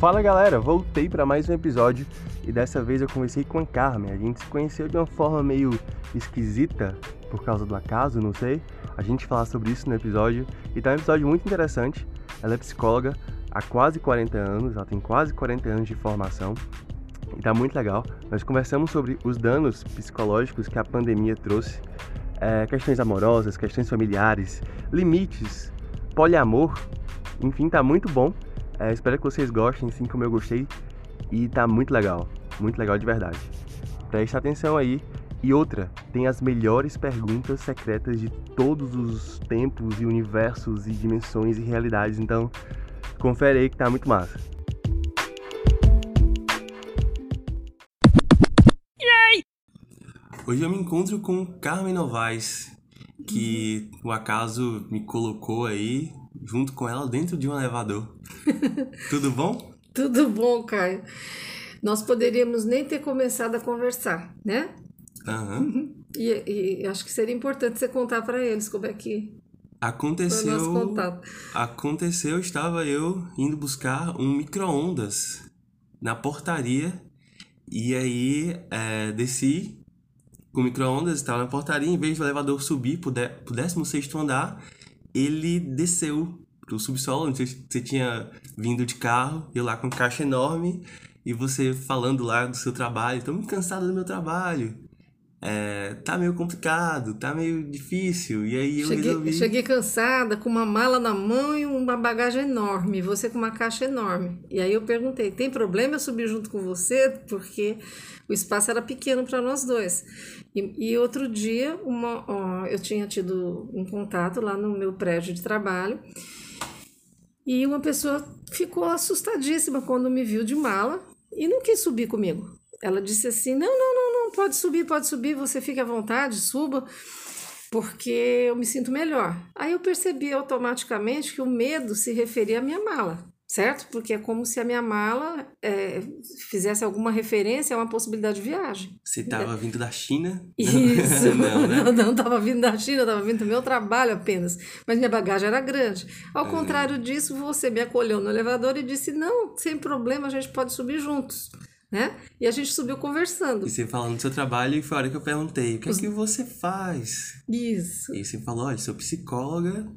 Fala galera, voltei para mais um episódio e dessa vez eu conversei com a Carmen. A gente se conheceu de uma forma meio esquisita por causa do acaso, não sei. A gente falar sobre isso no episódio e tá um episódio muito interessante. Ela é psicóloga há quase 40 anos, ela tem quase 40 anos de formação e tá muito legal. Nós conversamos sobre os danos psicológicos que a pandemia trouxe, é, questões amorosas, questões familiares, limites, poliamor, enfim, tá muito bom. É, espero que vocês gostem, assim como eu gostei. E tá muito legal, muito legal de verdade. Preste atenção aí. E outra, tem as melhores perguntas secretas de todos os tempos e universos e dimensões e realidades. Então, confere aí que tá muito massa. Hoje eu me encontro com Carmen Novaes, que o acaso me colocou aí junto com ela dentro de um elevador. Tudo bom? Tudo bom, Caio. Nós poderíamos nem ter começado a conversar, né? Aham. E, e acho que seria importante você contar para eles como é que Aconteceu. foi o nosso contato. Aconteceu, estava eu indo buscar um micro-ondas na portaria. E aí é, desci com o micro-ondas, estava na portaria, em vez do elevador subir pro 16 andar, ele desceu pro subsolo, onde você, você tinha vindo de carro, eu lá com caixa enorme, e você falando lá do seu trabalho, tô muito cansado do meu trabalho. É, tá meio complicado, tá meio difícil. E aí eu Cheguei, resolvi. cheguei cansada, com uma mala na mão e uma bagagem enorme, você com uma caixa enorme. E aí eu perguntei: tem problema eu subir junto com você? Porque o espaço era pequeno para nós dois. E, e outro dia, uma, ó, eu tinha tido um contato lá no meu prédio de trabalho e uma pessoa ficou assustadíssima quando me viu de mala e não quis subir comigo. Ela disse assim: não, não, não, não, pode subir, pode subir, você fique à vontade, suba, porque eu me sinto melhor. Aí eu percebi automaticamente que o medo se referia à minha mala, certo? Porque é como se a minha mala é, fizesse alguma referência a uma possibilidade de viagem. Você tava vindo da China? Isso, não, né? não, não estava vindo da China, estava vindo do meu trabalho apenas, mas minha bagagem era grande. Ao É. contrário disso, você me acolheu no elevador e disse: não, sem problema, a gente pode subir juntos, né? E a gente subiu conversando. E você falando do seu trabalho, e foi a hora que eu perguntei: o que é que você faz? Isso. E você falou: olha, sou psicóloga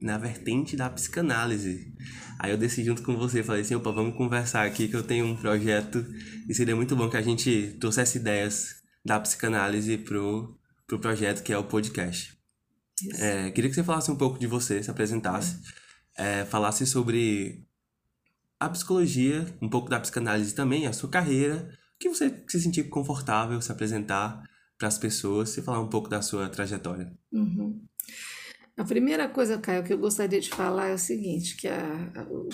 na vertente da psicanálise. Aí eu desci junto com você, falei assim: opa, vamos conversar aqui que eu tenho um projeto e seria muito bom que a gente trouxesse ideias da psicanálise pro, pro projeto que é o podcast. É, queria que você falasse um pouco de você, se apresentasse, é, falasse sobre a psicologia, um pouco da psicanálise também, a sua carreira, o que você se sentir confortável se apresentar para as pessoas, se falar um pouco da sua trajetória. Uhum. A primeira coisa, Caio, que eu gostaria de falar é o seguinte, que a, a- o,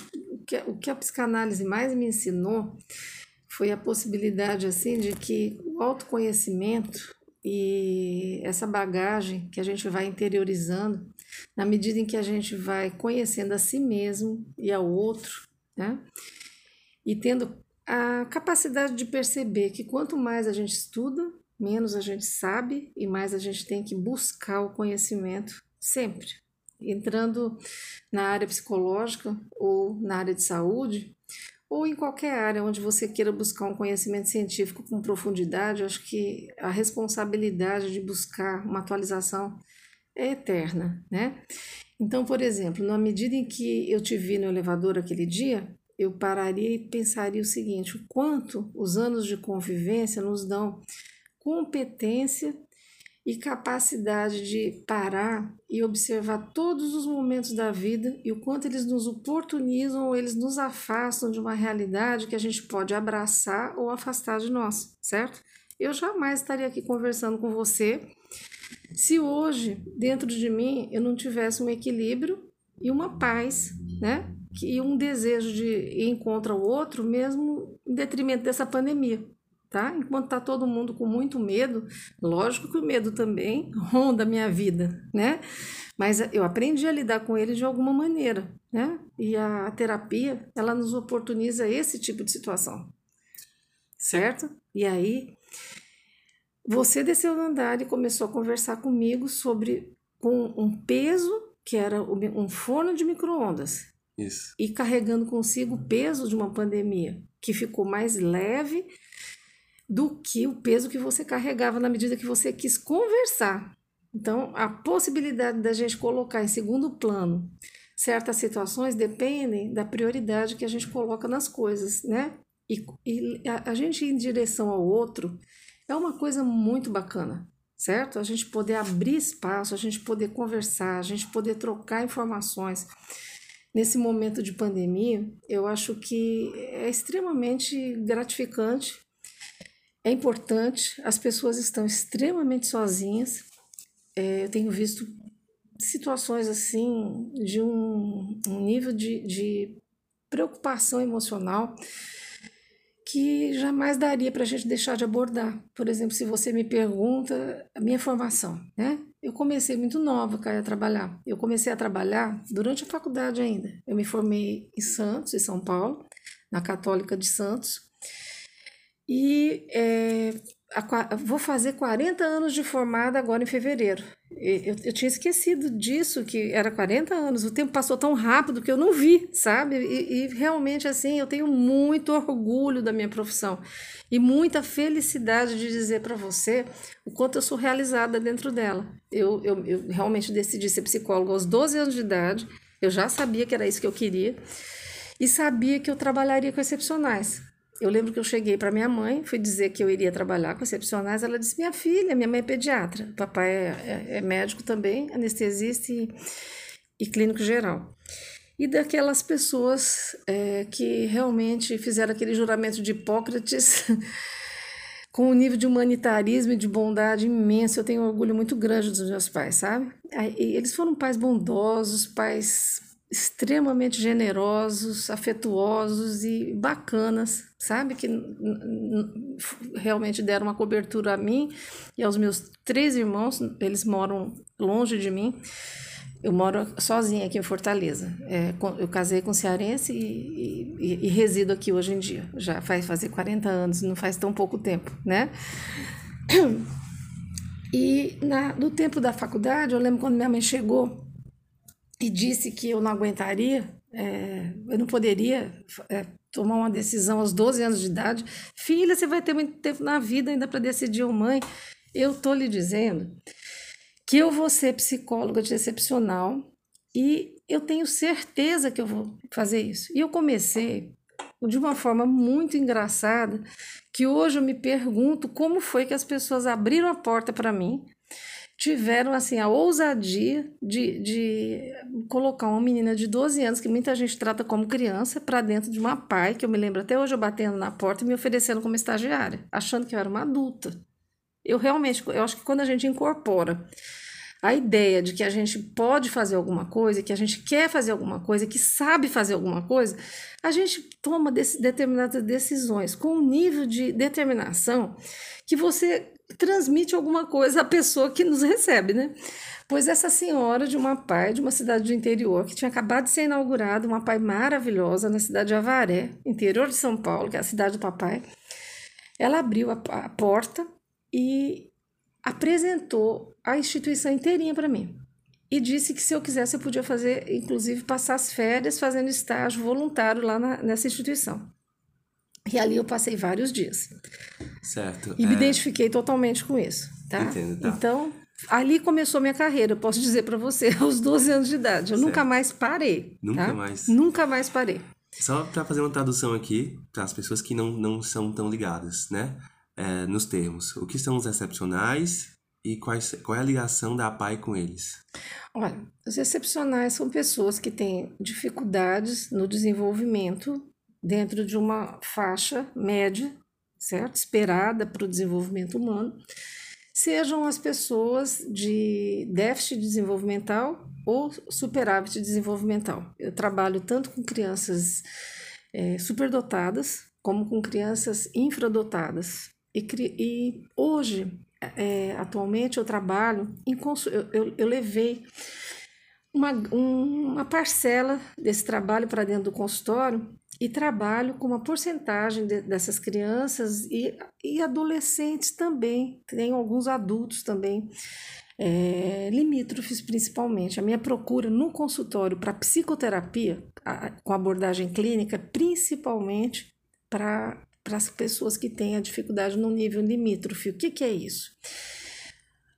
que a, o que a psicanálise mais me ensinou foi a possibilidade, assim, de que o autoconhecimento e essa bagagem que a gente vai interiorizando, na medida em que a gente vai conhecendo a si mesmo e ao outro, né? E tendo a capacidade de perceber que quanto mais a gente estuda, menos a gente sabe e mais a gente tem que buscar o conhecimento sempre. Entrando na área psicológica ou na área de saúde, ou em qualquer área onde você queira buscar um conhecimento científico com profundidade, acho que a responsabilidade de buscar uma atualização é eterna, né? Então, por exemplo, na medida em que eu te vi no elevador aquele dia, eu pararia e pensaria o seguinte: o quanto os anos de convivência nos dão competência e capacidade de parar e observar todos os momentos da vida e o quanto eles nos oportunizam ou eles nos afastam de uma realidade que a gente pode abraçar ou afastar de nós, certo? Eu jamais estaria aqui conversando com você se hoje, dentro de mim, eu não tivesse um equilíbrio e uma paz, né? E um desejo de ir encontro ao outro, mesmo em detrimento dessa pandemia tá? Enquanto tá todo mundo com muito medo, lógico que o medo também ronda a minha vida, né? Mas eu aprendi a lidar com ele de alguma maneira, né? E a terapia, ela nos oportuniza esse tipo de situação, certo? E aí, você desceu no andar e começou a conversar comigo sobre com um peso que era um forno de micro-ondas. Isso. e carregando consigo o peso de uma pandemia que ficou mais leve do que o peso que você carregava na medida que você quis conversar. Então, a possibilidade da gente colocar em segundo plano certas situações dependem da prioridade que a gente coloca nas coisas, né? E, e a, a gente ir em direção ao outro é uma coisa muito bacana, certo? A gente poder abrir espaço, a gente poder conversar, a gente poder trocar informações. Nesse momento de pandemia, eu acho que é extremamente gratificante, é importante, as pessoas estão extremamente sozinhas. É, eu tenho visto situações assim de um, um nível de, de preocupação emocional que jamais daria para a gente deixar de abordar. Por exemplo, se você me pergunta a minha formação, né? Eu comecei muito nova, Caio, a trabalhar. Eu comecei a trabalhar durante a faculdade ainda. Eu me formei em Santos, em São Paulo, na Católica de Santos. E é, a, vou fazer 40 anos de formada agora em fevereiro. Eu, eu, tinha esquecido disso, que era 40 anos. O tempo passou tão rápido que eu não vi, sabe? E, e, realmente, assim, eu tenho muito orgulho da minha profissão e muita felicidade de dizer para você o quanto eu sou realizada dentro dela. Eu, eu, eu realmente decidi ser psicóloga aos 12 anos de idade, eu já sabia que era isso que eu queria e sabia que eu trabalharia com excepcionais. Eu lembro que eu cheguei para minha mãe, fui dizer que eu iria trabalhar com excepcionais. Ela disse: Minha filha, minha mãe é pediatra, papai é, é, é médico também, anestesista e, e, clínico geral. E daquelas pessoas é, que realmente fizeram aquele juramento de Hipócrates com um nível de humanitarismo e de bondade imenso. Eu tenho um orgulho muito grande dos meus pais, sabe? Eles foram pais bondosos, pais extremamente generosos, afetuosos e bacanas, sabe? Que realmente deram uma cobertura a mim e aos meus três irmãos. Eles moram longe de mim. Eu moro sozinha aqui em Fortaleza. É, eu casei com cearense e, e, e, resido aqui hoje em dia. Já faz fazer 40 anos, não faz tão pouco tempo, né? E na, no tempo da faculdade, eu lembro quando minha mãe chegou e disse que eu não aguentaria, é, eu não poderia é, tomar uma decisão aos 12 anos de idade. Filha, você vai ter muito tempo na vida ainda para decidir, mãe. Eu estou lhe dizendo que eu vou ser psicóloga de excepcional e eu tenho certeza que eu vou fazer isso. E eu comecei de uma forma muito engraçada, que hoje eu me pergunto como foi que as pessoas abriram a porta para mim tiveram assim a ousadia de, de colocar uma menina de 12 anos, que muita gente trata como criança, para dentro de uma pai, que eu me lembro até hoje eu batendo na porta e me oferecendo como estagiária, achando que eu era uma adulta. Eu realmente, eu acho que quando a gente incorpora a ideia de que a gente pode fazer alguma coisa, que a gente quer fazer alguma coisa, que sabe fazer alguma coisa, a gente toma determinadas decisões com um nível de determinação que você transmite alguma coisa à pessoa que nos recebe, né? Pois essa senhora de uma pai de uma cidade do interior, que tinha acabado de ser inaugurada, uma pai maravilhosa na cidade de Avaré, interior de São Paulo, que é a cidade do papai, ela abriu a, a porta e apresentou a instituição inteirinha para mim. E disse que se eu quisesse eu podia fazer, inclusive passar as férias fazendo estágio voluntário lá na, nessa instituição. E ali eu passei vários dias. Certo. E é... me identifiquei totalmente com isso, tá? Entendo, tá. Então, ali começou minha carreira, eu posso dizer para você, aos 12 anos de idade. Eu certo. nunca mais parei. Nunca tá? mais. Nunca mais parei. Só para fazer uma tradução aqui, para as pessoas que não, não são tão ligadas, né? É, nos termos. O que são os excepcionais e quais, qual é a ligação da PAI com eles? Olha, os excepcionais são pessoas que têm dificuldades no desenvolvimento dentro de uma faixa média, certo? Esperada para o desenvolvimento humano, sejam as pessoas de déficit desenvolvimental ou superávit desenvolvimental. Eu trabalho tanto com crianças é, superdotadas como com crianças infradotadas. E, e hoje, é, atualmente, eu trabalho, em, eu, eu, eu levei uma, uma parcela desse trabalho para dentro do consultório e trabalho com uma porcentagem de, dessas crianças e, e adolescentes também, tem alguns adultos também, é, limítrofes principalmente. A minha procura no consultório para psicoterapia, a, com abordagem clínica, principalmente para as pessoas que têm a dificuldade no nível limítrofe. O que, que é isso?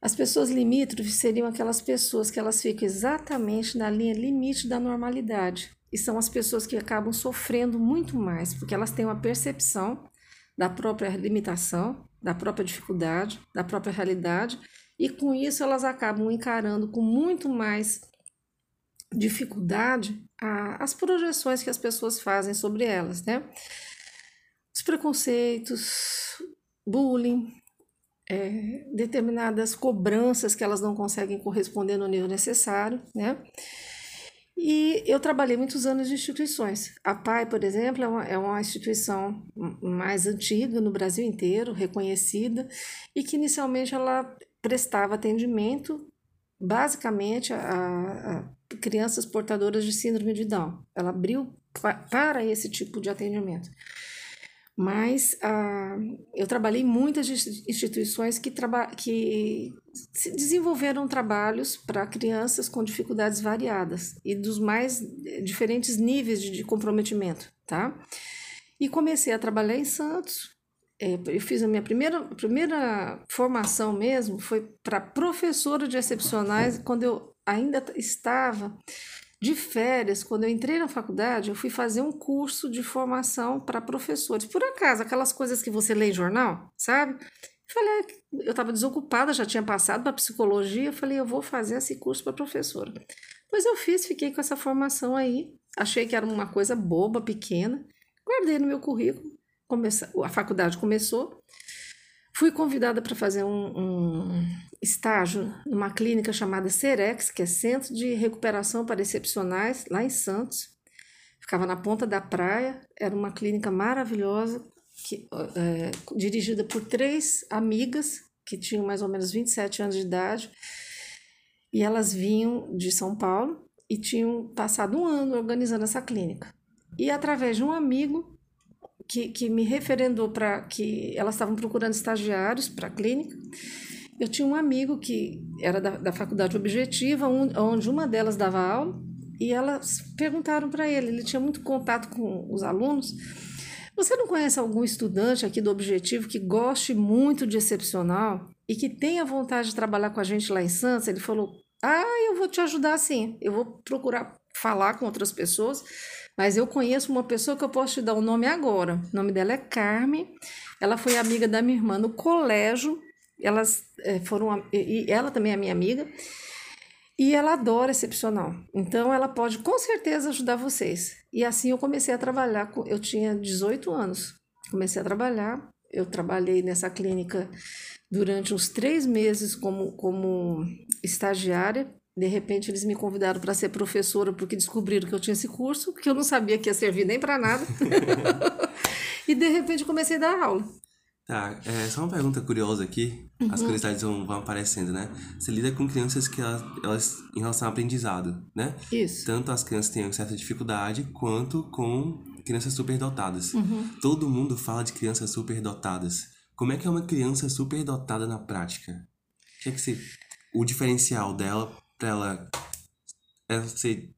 As pessoas limítrofes seriam aquelas pessoas que elas ficam exatamente na linha limite da normalidade. E são as pessoas que acabam sofrendo muito mais, porque elas têm uma percepção da própria limitação, da própria dificuldade, da própria realidade, e com isso elas acabam encarando com muito mais dificuldade a, as projeções que as pessoas fazem sobre elas, né? Os preconceitos, bullying, é, determinadas cobranças que elas não conseguem corresponder no nível necessário, né? E eu trabalhei muitos anos em instituições. A PAI, por exemplo, é uma, é uma instituição mais antiga no Brasil inteiro, reconhecida, e que inicialmente ela prestava atendimento basicamente a, a crianças portadoras de síndrome de Down. Ela abriu para esse tipo de atendimento. Mas ah, eu trabalhei em muitas instituições que, que desenvolveram trabalhos para crianças com dificuldades variadas e dos mais diferentes níveis de, de comprometimento, tá? E comecei a trabalhar em Santos. É, eu fiz a minha primeira, primeira formação mesmo, foi para professora de excepcionais, quando eu ainda estava de férias, quando eu entrei na faculdade, eu fui fazer um curso de formação para professores. Por acaso, aquelas coisas que você lê em jornal, sabe? Falei, ah, eu estava desocupada, já tinha passado para psicologia. Falei, eu vou fazer esse curso para professora. Pois eu fiz, fiquei com essa formação aí. Achei que era uma coisa boba, pequena. Guardei no meu currículo. Começa, a faculdade começou. Fui convidada para fazer um, um, estágio numa clínica chamada Cerex, que é Centro de Recuperação para Excepcionais, lá em Santos. Ficava na ponta da praia, era uma clínica maravilhosa, que, é, dirigida por três amigas que tinham mais ou menos 27 anos de idade, e elas vinham de São Paulo e tinham passado um ano organizando essa clínica. E através de um amigo que, que me referendou para que elas estavam procurando estagiários para a clínica, eu tinha um amigo que era da, da faculdade objetiva, um, onde uma delas dava aula, e elas perguntaram para ele, ele tinha muito contato com os alunos, você não conhece algum estudante aqui do Objetivo que goste muito de excepcional e que tenha vontade de trabalhar com a gente lá em Santos? Ele falou: Ah, eu vou te ajudar sim. Eu vou procurar falar com outras pessoas, mas eu conheço uma pessoa que eu posso te dar o nome agora. O nome dela é Carmen. Ela foi amiga da minha irmã no colégio elas é, foram. E ela também é minha amiga. E ela adora excepcional. Então ela pode com certeza ajudar vocês. E assim eu comecei a trabalhar. Eu tinha 18 anos. Comecei a trabalhar. Eu trabalhei nessa clínica durante uns três meses como, como estagiária. De repente eles me convidaram para ser professora porque descobriram que eu tinha esse curso, que eu não sabia que ia servir nem para nada. e de repente comecei a dar aula. Tá, é só uma pergunta curiosa aqui. Uhum. As curiosidades vão, vão aparecendo, né? Você lida com crianças que elas, elas, em relação ao aprendizado, né? Isso. Tanto as crianças têm certa dificuldade, quanto com crianças superdotadas. Uhum. Todo mundo fala de crianças superdotadas. Como é que é uma criança superdotada na prática? O que é que você, o diferencial dela para ela, ela ser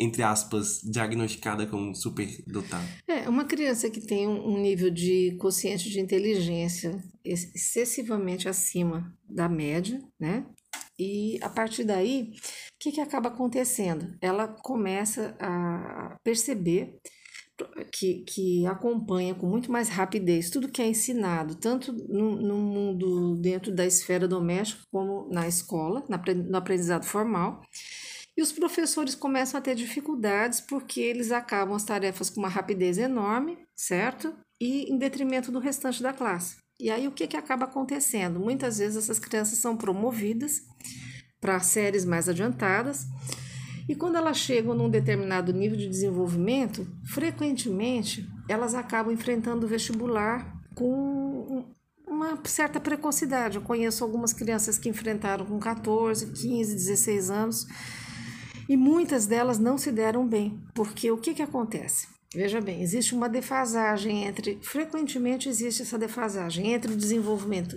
entre aspas, diagnosticada como superdotada? É, uma criança que tem um nível de consciência de inteligência excessivamente acima da média, né? E a partir daí, o que, que acaba acontecendo? Ela começa a perceber que, que acompanha com muito mais rapidez tudo que é ensinado, tanto no, no mundo dentro da esfera doméstica, como na escola, no aprendizado formal e os professores começam a ter dificuldades porque eles acabam as tarefas com uma rapidez enorme, certo? E em detrimento do restante da classe. E aí o que, que acaba acontecendo? Muitas vezes essas crianças são promovidas para séries mais adiantadas. E quando elas chegam num determinado nível de desenvolvimento, frequentemente elas acabam enfrentando o vestibular com uma certa precocidade. Eu conheço algumas crianças que enfrentaram com 14, 15, 16 anos e muitas delas não se deram bem, porque o que, que acontece? Veja bem, existe uma defasagem entre. Frequentemente existe essa defasagem entre o desenvolvimento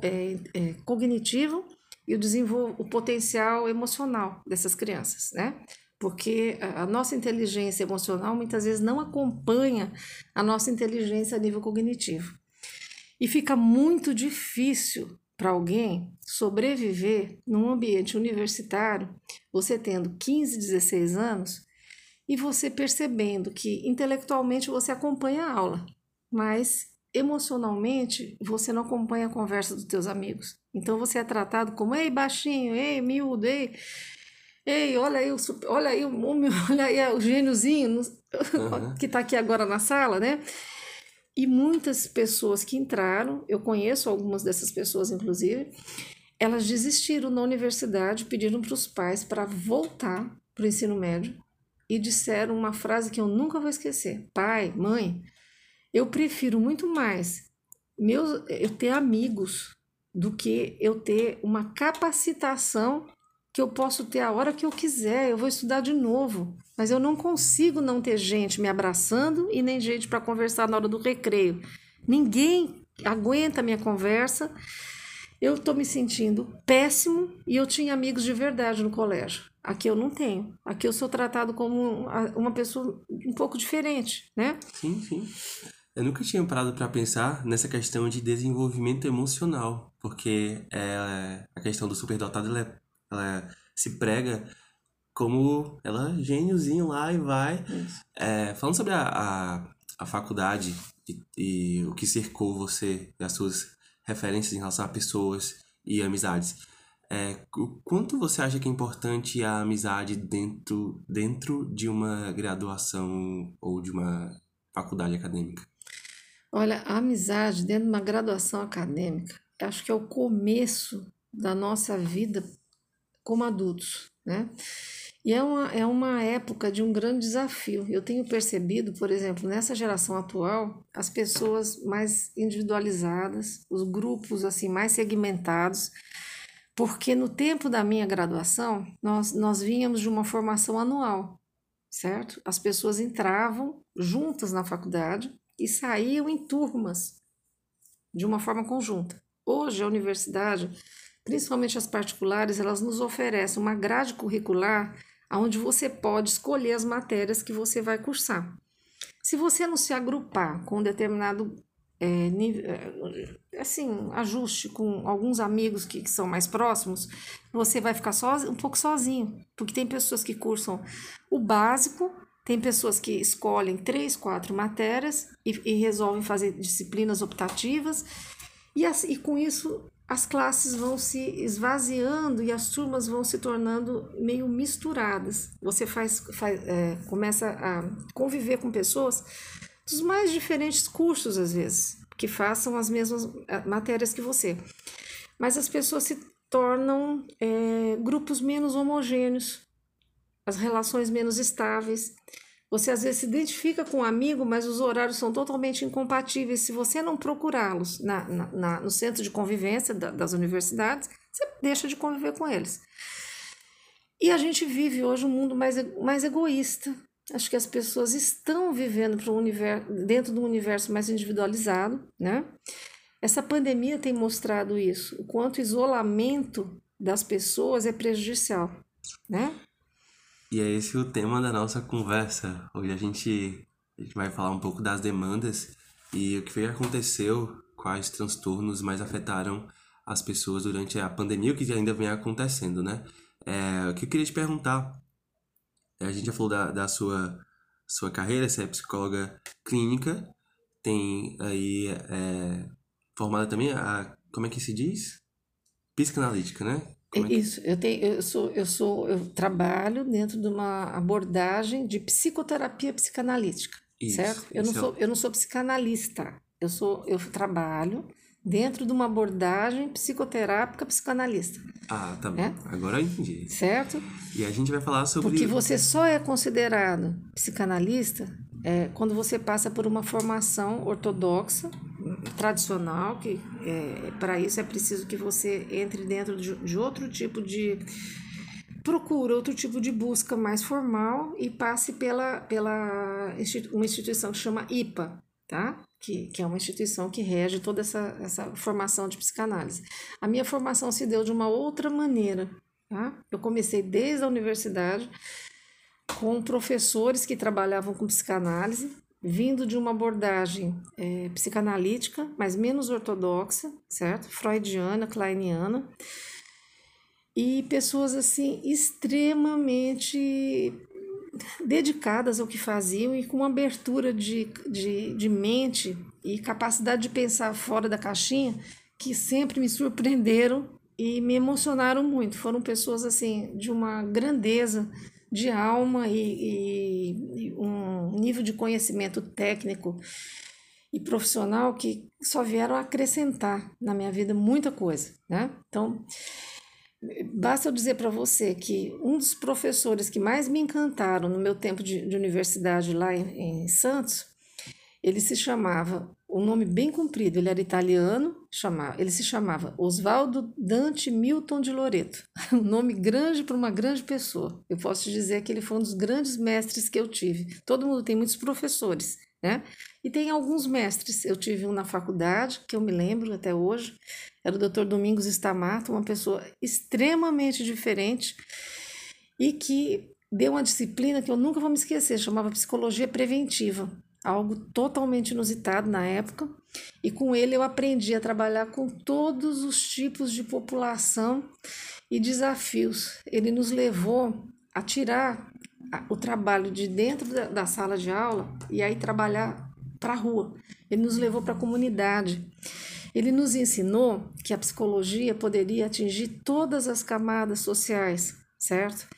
é, é, cognitivo e o, o potencial emocional dessas crianças, né? Porque a nossa inteligência emocional muitas vezes não acompanha a nossa inteligência a nível cognitivo. E fica muito difícil para alguém sobreviver num ambiente universitário, você tendo 15, 16 anos e você percebendo que intelectualmente você acompanha a aula, mas emocionalmente você não acompanha a conversa dos teus amigos. Então você é tratado como ei baixinho, ei miúdo, ei, ei olha aí o olha aí o olha aí o gêniozinho uhum. que está aqui agora na sala, né? E muitas pessoas que entraram, eu conheço algumas dessas pessoas inclusive, elas desistiram na universidade, pediram para os pais para voltar para o ensino médio e disseram uma frase que eu nunca vou esquecer: pai, mãe, eu prefiro muito mais meus, eu ter amigos do que eu ter uma capacitação que eu posso ter a hora que eu quiser, eu vou estudar de novo, mas eu não consigo não ter gente me abraçando e nem gente para conversar na hora do recreio. Ninguém aguenta a minha conversa. Eu estou me sentindo péssimo e eu tinha amigos de verdade no colégio. Aqui eu não tenho. Aqui eu sou tratado como uma pessoa um pouco diferente, né? Sim, sim. Eu nunca tinha parado para pensar nessa questão de desenvolvimento emocional, porque é, a questão do superdotado ela, é, ela se prega como ela é gêniozinho lá e vai. É, falando sobre a, a, a faculdade e, e, o que cercou você, as suas referências em relação a pessoas e amizades. É, o quanto você acha que é importante a amizade dentro, dentro de uma graduação ou de uma faculdade acadêmica? Olha, a amizade dentro de uma graduação acadêmica, acho que é o começo da nossa vida como adultos, né? E é uma, é uma época de um grande desafio. Eu tenho percebido, por exemplo, nessa geração atual, as pessoas mais individualizadas, os grupos assim mais segmentados, porque no tempo da minha graduação, nós, nós vínhamos de uma formação anual, certo? As pessoas entravam juntas na faculdade e saíam em turmas, de uma forma conjunta. Hoje, a universidade, principalmente as particulares, elas nos oferecem uma grade curricular onde você pode escolher as matérias que você vai cursar. Se você não se agrupar com um determinado é, nível, é, assim, ajuste com alguns amigos que, que, são mais próximos, você vai ficar um pouco sozinho, porque tem pessoas que cursam o básico tem pessoas que escolhem três, quatro matérias e, e resolvem fazer disciplinas optativas, e, as, e com isso as classes vão se esvaziando e as turmas vão se tornando meio misturadas. Você faz, faz é, começa a conviver com pessoas dos mais diferentes cursos, às vezes, que façam as mesmas é, matérias que você. Mas as pessoas se tornam é, grupos menos homogêneos, as relações menos estáveis. Você às vezes se identifica com um amigo, mas os horários são totalmente incompatíveis. Se você não procurá-los na, na, na, no centro de convivência da, das universidades, você deixa de conviver com eles. E a gente vive hoje um mundo mais, mais egoísta. Acho que as pessoas estão vivendo um universo, dentro de um universo mais individualizado, né? Essa pandemia tem mostrado isso, o quanto o isolamento das pessoas é prejudicial, né? E é esse o tema da nossa conversa. Hoje a gente, a gente vai falar um pouco das demandas e o que foi aconteceu, quais transtornos mais afetaram as pessoas durante a pandemia, o que ainda vem acontecendo, né? É, o que eu queria te perguntar, é, a gente já falou da, da sua, sua carreira, você é psicóloga clínica, tem aí é, formada também a, como é que se diz? Psicanalítica, né? É Isso, eu tenho, eu sou, eu sou, eu trabalho dentro de uma abordagem de psicoterapia psicanalítica, Isso, certo? Eu não sou, eu não sou psicanalista. Eu sou, eu trabalho dentro de uma abordagem psicoterápica psicanalista. Ah, tá bom. É? Agora eu entendi. Certo? E a gente vai falar sobre Porque você só é considerado psicanalista é, quando você passa por uma formação ortodoxa, tradicional, que é, para isso é preciso que você entre dentro de, de outro tipo de procura outro tipo de busca mais formal e passe pela, pela uma instituição que chama IPA, tá? que, que é uma instituição que rege toda essa, essa formação de psicanálise. A minha formação se deu de uma outra maneira. Tá? Eu comecei desde a universidade com professores que trabalhavam com psicanálise, vindo de uma abordagem é, psicanalítica, mas menos ortodoxa, certo? Freudiana, kleiniana, e pessoas assim extremamente dedicadas ao que faziam e com uma abertura de, de, de mente e capacidade de pensar fora da caixinha que sempre me surpreenderam e me emocionaram muito. Foram pessoas assim de uma grandeza de alma e, e, um nível de conhecimento técnico e profissional que só vieram acrescentar na minha vida muita coisa, né? Então, Basta eu dizer para você que um dos professores que mais me encantaram no meu tempo de, de universidade lá em, em, Santos, ele se chamava, um nome bem comprido, ele era italiano, chamava, ele se chamava Oswaldo Dante Milton de Loreto. Um nome grande para uma grande pessoa. Eu posso te dizer que ele foi um dos grandes mestres que eu tive. Todo mundo tem muitos professores, né? E tem alguns mestres. Eu tive um na faculdade, que eu me lembro até hoje, era o Dr. Domingos Stamato, uma pessoa extremamente diferente e que deu uma disciplina que eu nunca vou me esquecer, chamava Psicologia Preventiva, algo totalmente inusitado na época. E com ele eu aprendi a trabalhar com todos os tipos de população e desafios. Ele nos levou a tirar o trabalho de dentro da, sala de aula e aí trabalhar para a rua. Ele nos levou para a comunidade. Ele nos ensinou que a psicologia poderia atingir todas as camadas sociais, certo?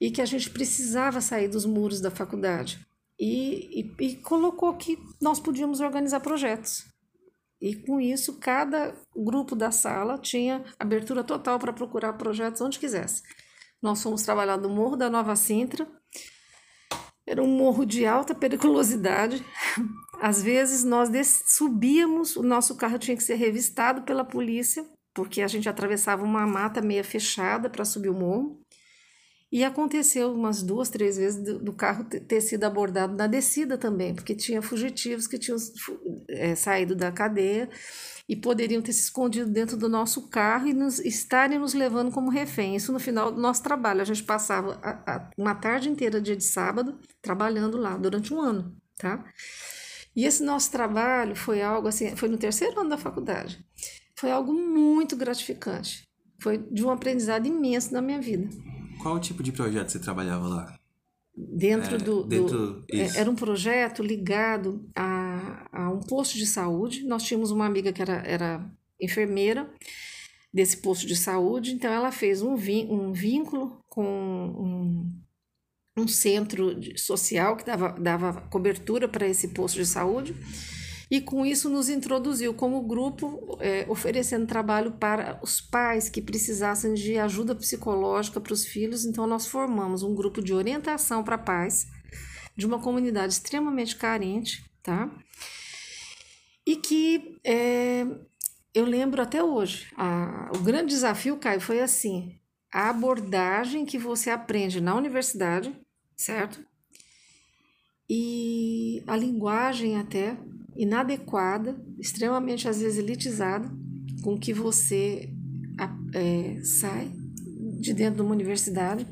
E que a gente precisava sair dos muros da faculdade. E, e, e colocou que nós podíamos organizar projetos. E com isso, cada grupo da sala tinha abertura total para procurar projetos onde quisesse. Nós fomos trabalhar no Morro da Nova Sintra. Era um morro de alta periculosidade, às vezes nós subíamos, o nosso carro tinha que ser revistado pela polícia, porque a gente atravessava uma mata meia fechada para subir o morro. E aconteceu umas duas, três vezes do, do, carro ter sido abordado na descida também, porque tinha fugitivos que tinham é, saído da cadeia e poderiam ter se escondido dentro do nosso carro e nos, estarem nos levando como refém. Isso no final do nosso trabalho. A gente passava a, a, uma tarde inteira, dia de sábado, trabalhando lá durante um ano, tá? E esse nosso trabalho foi algo assim, foi no terceiro ano da faculdade. Foi algo muito gratificante. Foi de um aprendizado imenso na minha vida. Qual tipo de projeto você trabalhava lá? Dentro é, do. Dentro, do é, era um projeto ligado a, a um posto de saúde. Nós tínhamos uma amiga que era, era enfermeira desse posto de saúde, então ela fez um, um vínculo com um um centro social que dava, dava cobertura para esse posto de saúde e com isso nos introduziu como grupo, é, oferecendo trabalho para os pais que precisassem de ajuda psicológica para os filhos. Então, nós formamos um grupo de orientação para pais de uma comunidade extremamente carente, tá? E que é, eu lembro até hoje. A, o grande desafio, Caio, foi assim: a abordagem que você aprende na universidade certo? E a linguagem até inadequada, extremamente às vezes elitizada, com que você é, sai de dentro de uma universidade,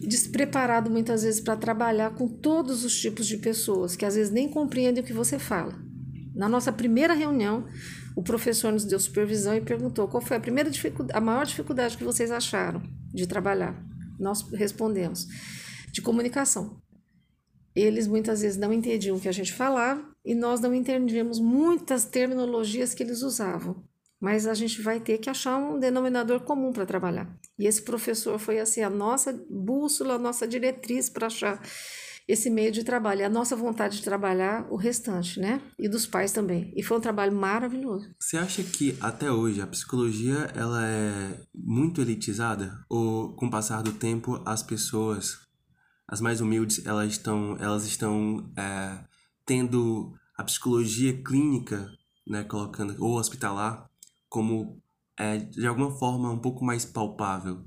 despreparado muitas vezes para trabalhar com todos os tipos de pessoas que às vezes nem compreendem o que você fala. Na nossa primeira reunião, o professor nos deu supervisão e perguntou qual foi a primeira dificuldade, a maior dificuldade que vocês acharam de trabalhar. Nós respondemos de comunicação. Eles muitas vezes não entendiam o que a gente falava e nós não entendíamos muitas terminologias que eles usavam. Mas a gente vai ter que achar um denominador comum para trabalhar. E esse professor foi assim a nossa bússola, a nossa diretriz para achar esse meio de trabalho, a nossa vontade de trabalhar o restante, né? E dos pais também. E foi um trabalho maravilhoso. Você acha que até hoje a psicologia ela é muito elitizada ou com o passar do tempo as pessoas as mais humildes elas estão elas estão é, tendo a psicologia clínica né colocando ou hospitalar como é, de alguma forma um pouco mais palpável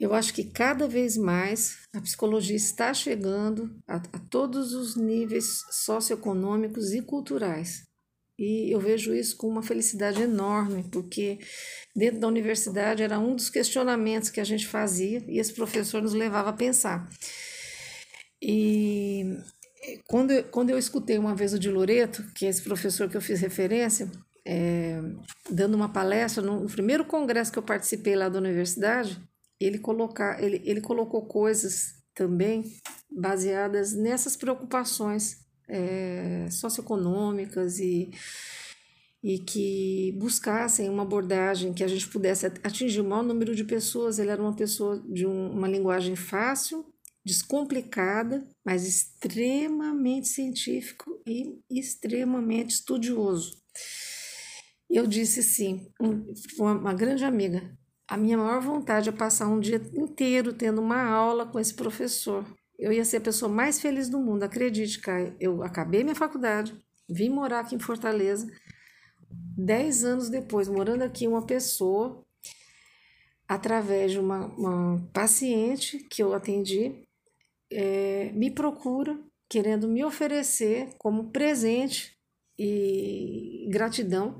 Eu acho que cada vez mais a psicologia está chegando a, a todos os níveis socioeconômicos e culturais. E eu vejo isso com uma felicidade enorme, porque dentro da universidade era um dos questionamentos que a gente fazia e esse professor nos levava a pensar. E quando quando eu escutei uma vez o de Loreto, que é esse professor que eu fiz referência, é, dando uma palestra no, no primeiro congresso que eu participei lá da universidade, ele, colocar, ele, ele colocou coisas também baseadas nessas preocupações é, socioeconômicas e, e que buscassem uma abordagem que a gente pudesse atingir o maior número de pessoas. Ele era uma pessoa de um, uma linguagem fácil, descomplicada, mas extremamente científico e extremamente estudioso. Eu disse sim, uma, grande amiga, a minha maior vontade é passar um dia inteiro tendo uma aula com esse professor. Eu ia ser a pessoa mais feliz do mundo, acredite, Caio. Eu acabei minha faculdade, vim morar aqui em Fortaleza. Dez anos depois, morando aqui, uma pessoa, através de uma, uma paciente que eu atendi, é, me procura querendo me oferecer como presente e gratidão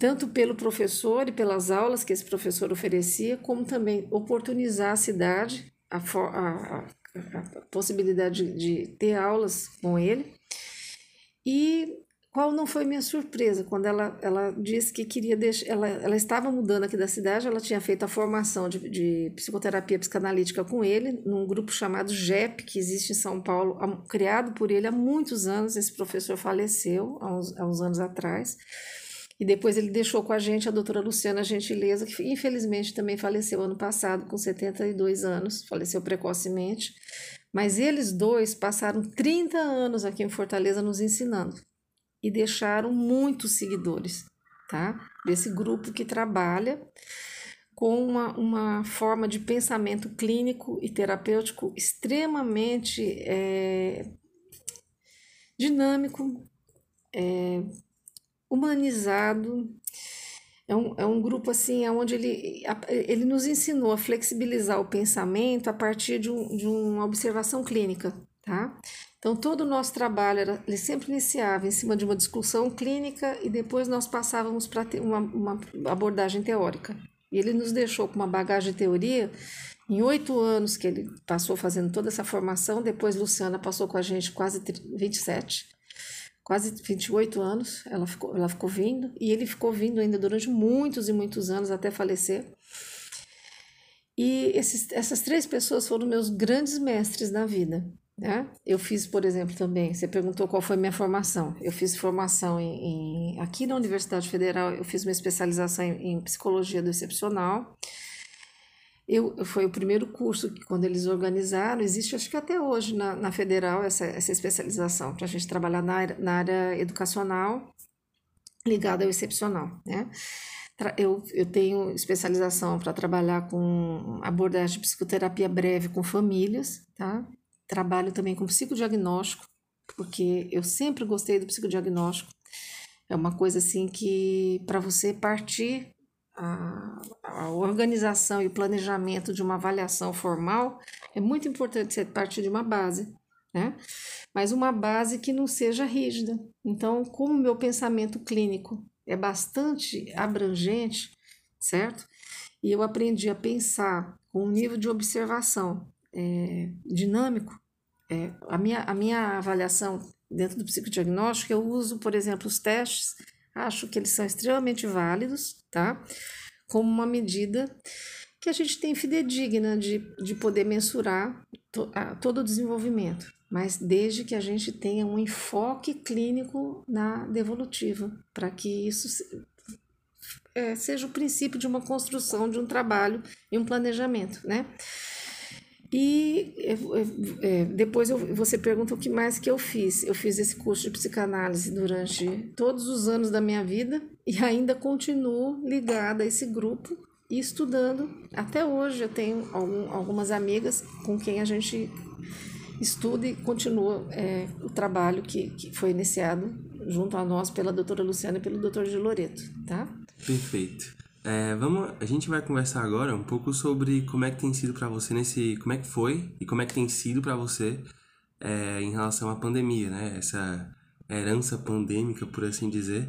tanto pelo professor e pelas aulas que esse professor oferecia, como também oportunizar a cidade, a, a, a, possibilidade de, de ter aulas com ele. E qual não foi minha surpresa quando ela, ela disse que queria deixar. Ela, ela estava mudando aqui da cidade, ela tinha feito a formação de, de psicoterapia psicanalítica com ele, num grupo chamado JEP, que existe em São Paulo, criado por ele há muitos anos. Esse professor faleceu há uns, há uns anos atrás. E depois ele deixou com a gente a doutora Luciana Gentileza, que infelizmente também faleceu ano passado, com 72 anos, faleceu precocemente. Mas eles dois passaram 30 anos aqui em Fortaleza nos ensinando e deixaram muitos seguidores, tá? Desse grupo que trabalha com uma, uma forma de pensamento clínico e terapêutico extremamente é, dinâmico, é, humanizado. É um, é um grupo assim, onde ele, ele nos ensinou a flexibilizar o pensamento a partir de, um, de uma observação clínica, tá? Então, todo o nosso trabalho, era, ele sempre iniciava em cima de uma discussão clínica e depois nós passávamos para uma, uma abordagem teórica. E ele nos deixou com uma bagagem de teoria em oito anos que ele passou fazendo toda essa formação, depois Luciana passou com a gente quase 27 quase 28 anos, ela ficou, ela ficou vindo, e ele ficou vindo ainda durante muitos e muitos anos até falecer. E esses, essas três pessoas foram meus grandes mestres na vida. Né? Eu fiz, por exemplo, também, você perguntou qual foi minha formação. Eu fiz formação em, em aqui na Universidade Federal, eu fiz uma especialização em, em psicologia do excepcional eu, foi o primeiro curso que, quando eles organizaram, existe acho que até hoje na, na Federal essa, essa especialização, para a gente trabalhar na área, na área educacional ligada ao excepcional, né? Eu, eu tenho especialização para trabalhar com abordagem de psicoterapia breve com famílias, tá? Trabalho também com psicodiagnóstico, porque eu sempre gostei do psicodiagnóstico. É uma coisa assim que, para você partir a, a, organização e o planejamento de uma avaliação formal, é muito importante você partir de uma base, né? Mas uma base que não seja rígida. Então, como meu pensamento clínico é bastante abrangente, certo? E eu aprendi a pensar com um nível de observação é, dinâmico. É, a, minha, a minha avaliação dentro do psicodiagnóstico, eu uso, por exemplo, os testes Acho que eles são extremamente válidos, tá? Como uma medida que a gente tem fidedigna de, de poder mensurar to, a, todo o desenvolvimento, mas desde que a gente tenha um enfoque clínico na devolutiva, para que isso é, seja o princípio de uma construção de um trabalho e um planejamento, né? E é, depois eu, você pergunta o que mais que eu fiz. Eu fiz esse curso de psicanálise durante todos os anos da minha vida e ainda continuo ligada a esse grupo e estudando. Até hoje eu tenho algum, algumas amigas com quem a gente estuda e continua é, o trabalho que, que foi iniciado junto a nós pela doutora Luciana e pelo doutor de Loreto, tá? Perfeito. É, vamos, a gente vai conversar agora um pouco sobre como é que tem sido para você nesse, como é que foi e como é que tem sido para você é, em relação à pandemia, né? Essa herança pandêmica, por assim dizer,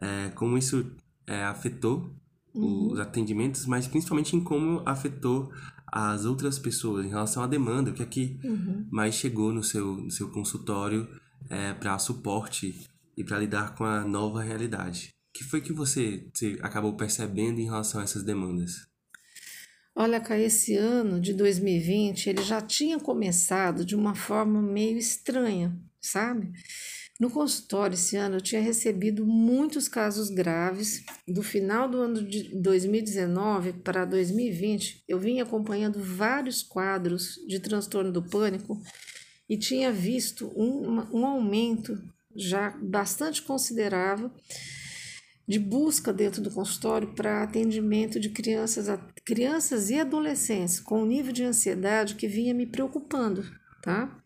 é, como isso é, afetou uhum. os atendimentos, mas principalmente em como afetou as outras pessoas em relação à demanda, o que é que uhum. mais chegou no seu, no seu consultório é, para suporte e para lidar com a nova realidade. Que foi que você, você acabou percebendo em relação a essas demandas? Olha, cá, esse ano de 2020 ele já tinha começado de uma forma meio estranha, sabe? No consultório esse ano eu tinha recebido muitos casos graves. Do final do ano de 2019 para 2020, eu vim acompanhando vários quadros de transtorno do pânico e tinha visto um, um aumento já bastante considerável de busca dentro do consultório para atendimento de crianças, crianças e adolescentes com um nível de ansiedade que vinha me preocupando, tá?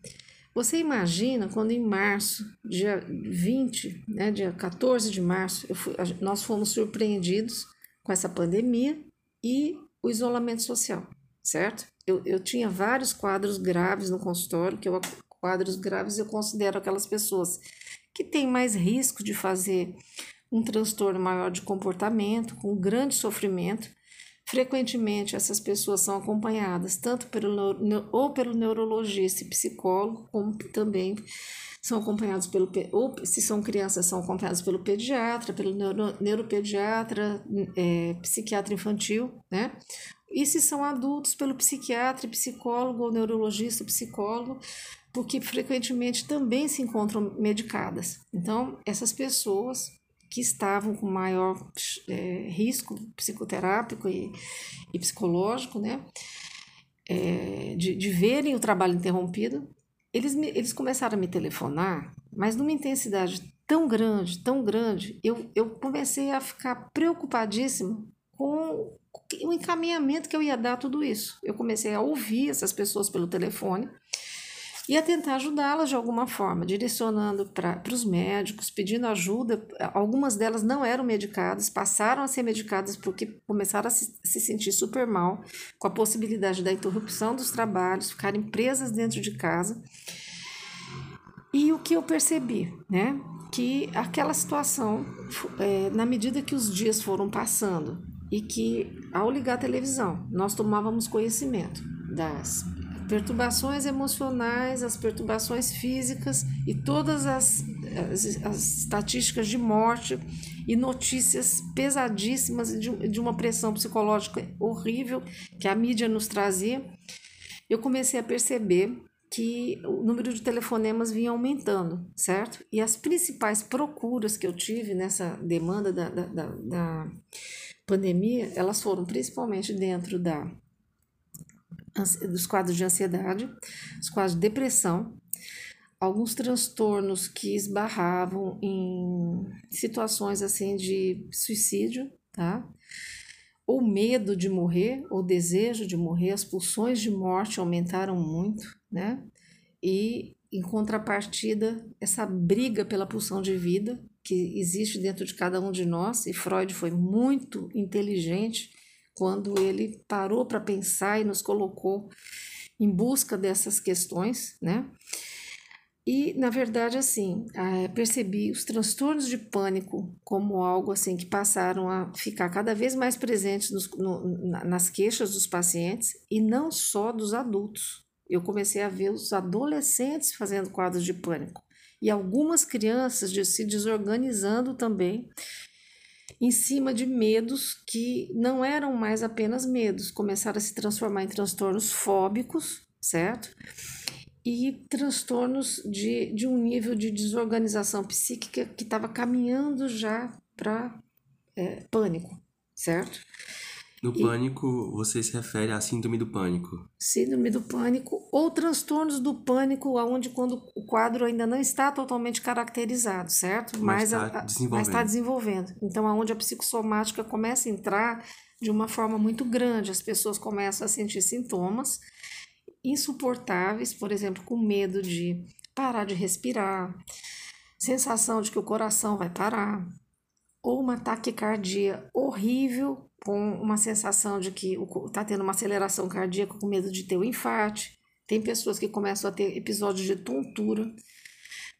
Você imagina quando em março, dia 20, né, dia 14 de março, fui, nós fomos surpreendidos com essa pandemia e o isolamento social, certo? Eu, eu tinha vários quadros graves no consultório, que eu, quadros graves eu considero aquelas pessoas que têm mais risco de fazer um transtorno maior de comportamento, com grande sofrimento, Frequentemente, essas pessoas são acompanhadas tanto pelo, ou pelo neurologista e psicólogo, como também são acompanhados pelo, ou se são crianças, são acompanhados pelo pediatra, pelo neuro, neuropediatra, é, psiquiatra infantil, né? E se são adultos, pelo psiquiatra, psicólogo ou neurologista, psicólogo, porque frequentemente também se encontram medicadas. Então, essas pessoas que estavam com maior é, risco psicoterápico e, e psicológico, né? É, de, de verem o trabalho interrompido, eles, me, eles começaram a me telefonar, mas numa intensidade tão grande, tão grande, eu, eu comecei a ficar preocupadíssima com o encaminhamento que eu ia dar a tudo isso. Eu comecei a ouvir essas pessoas pelo telefone e a tentar ajudá-las de alguma forma, direcionando para os médicos, pedindo ajuda. Algumas delas não eram medicadas, passaram a ser medicadas porque começaram a se, se sentir super mal, com a possibilidade da interrupção dos trabalhos, ficarem presas dentro de casa. E o que eu percebi, né? Que aquela situação, é, na medida que os dias foram passando e que, ao ligar a televisão, nós tomávamos conhecimento das perturbações emocionais, as perturbações físicas e todas as, as, as estatísticas de morte e notícias pesadíssimas de, de uma pressão psicológica horrível que a mídia nos trazia, eu comecei a perceber que o número de telefonemas vinha aumentando, certo? E as principais procuras que eu tive nessa demanda da, da, da, da pandemia, elas foram principalmente dentro da dos quadros de ansiedade, os quadros de depressão, alguns transtornos que esbarravam em situações assim de suicídio, tá? Ou medo de morrer, ou desejo de morrer, as pulsões de morte aumentaram muito, né? E em contrapartida, essa briga pela pulsão de vida que existe dentro de cada um de nós, e Freud foi muito inteligente quando ele parou para pensar e nos colocou em busca dessas questões, né? E, na verdade, assim, percebi os transtornos de pânico como algo assim que passaram a ficar cada vez mais presentes nos, no, nas queixas dos pacientes e não só dos adultos. Eu comecei a ver os adolescentes fazendo quadros de pânico e algumas crianças de se desorganizando também em cima de medos que não eram mais apenas medos, começaram a se transformar em transtornos fóbicos, certo? E transtornos de, de um nível de desorganização psíquica que estava caminhando já para é, pânico, certo? No e, pânico, você se refere à síndrome do pânico. Síndrome do pânico ou transtornos do pânico, onde quando o quadro ainda não está totalmente caracterizado, certo? Mas está desenvolvendo. Tá desenvolvendo. Então, aonde a psicossomática começa a entrar de uma forma muito grande, as pessoas começam a sentir sintomas insuportáveis, por exemplo, com medo de parar de respirar, sensação de que o coração vai parar, ou uma taquicardia horrível com uma sensação de que está tendo uma aceleração cardíaca, com medo de ter um infarte. Tem pessoas que começam a ter episódios de tontura,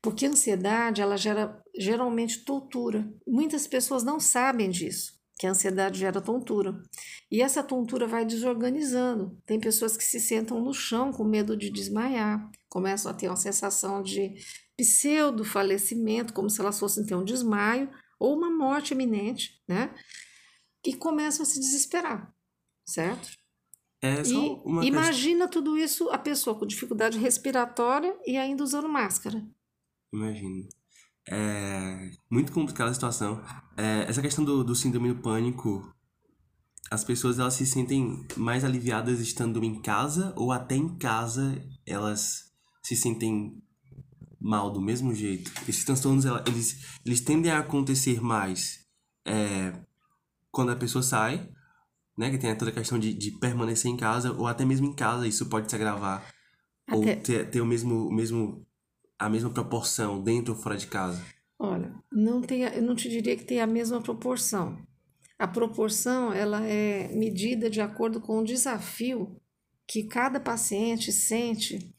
porque a ansiedade ela gera geralmente tontura. Muitas pessoas não sabem disso, que a ansiedade gera tontura. E essa tontura vai desorganizando. Tem pessoas que se sentam no chão com medo de desmaiar, começam a ter uma sensação de pseudo falecimento, como se elas fossem ter um desmaio ou uma morte iminente, né? E começam a se desesperar, certo? É só e imagina questão... tudo isso, a pessoa com dificuldade respiratória e ainda usando máscara. Imagino. É muito complicada a situação. É, essa questão do, do síndrome do pânico, as pessoas elas se sentem mais aliviadas estando em casa ou até em casa elas se sentem mal do mesmo jeito. Esses transtornos eles, eles tendem a acontecer mais é, quando a pessoa sai, né? Que tem toda a questão de, de permanecer em casa, ou até mesmo em casa isso pode se agravar. Até... Ou ter, ter o mesmo, o mesmo, a mesma proporção dentro ou fora de casa. Olha, não tem, eu não te diria que tem a mesma proporção. A proporção ela é medida de acordo com o desafio que cada paciente sente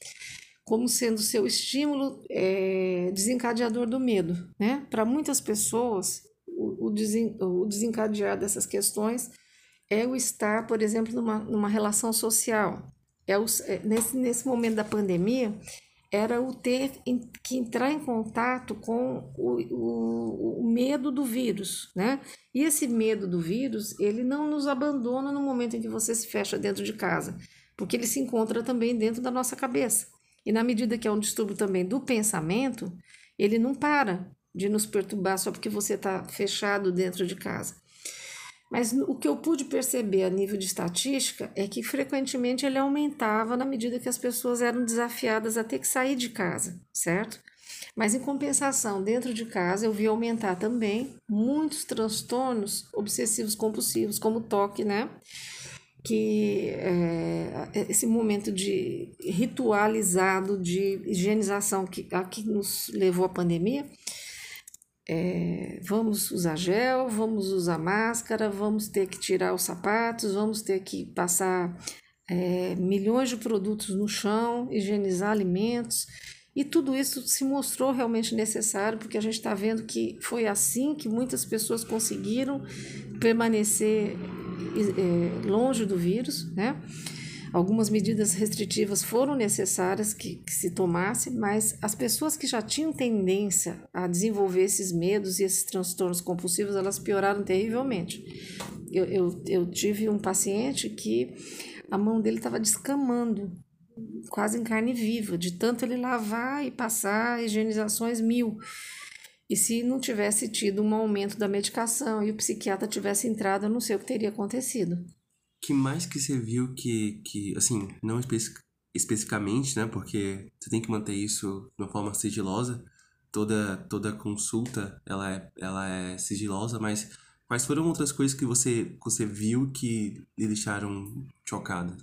como sendo seu estímulo é, desencadeador do medo. Né? Para muitas pessoas, o, desen, o desencadear dessas questões é o estar, por exemplo, numa, numa relação social. É, o, é nesse, nesse momento da pandemia, era o ter que entrar em contato com o, o, o, medo do vírus, né? E esse medo do vírus, ele não nos abandona no momento em que você se fecha dentro de casa, porque ele se encontra também dentro da nossa cabeça. E na medida que é um distúrbio também do pensamento, ele não para de nos perturbar só porque você está fechado dentro de casa. Mas o que eu pude perceber a nível de estatística é que frequentemente ele aumentava na medida que as pessoas eram desafiadas a ter que sair de casa, certo? Mas em compensação, dentro de casa eu vi aumentar também muitos transtornos obsessivos compulsivos, como toque, né? que é, esse momento de ritualizado de higienização que, a que nos levou à pandemia, é, vamos usar gel, vamos usar máscara, vamos ter que tirar os sapatos, vamos ter que passar é, milhões de produtos no chão, higienizar alimentos. E tudo isso se mostrou realmente necessário, porque a gente está vendo que foi assim que muitas pessoas conseguiram permanecer é, longe do vírus, né? Algumas medidas restritivas foram necessárias que, que, se tomasse, mas as pessoas que já tinham tendência a desenvolver esses medos e esses transtornos compulsivos, elas pioraram terrivelmente. Eu, eu, eu tive um paciente que a mão dele estava descamando, quase em carne viva, de tanto ele lavar e passar higienizações mil. E se não tivesse tido um aumento da medicação e o psiquiatra tivesse entrado, eu não sei o que teria acontecido. Que mais que você viu que, que assim, não especi especificamente, né? Porque você tem que manter isso de uma forma sigilosa. Toda, toda consulta, ela é, ela é sigilosa, mas quais foram outras coisas que você, você viu que lhe deixaram chocada?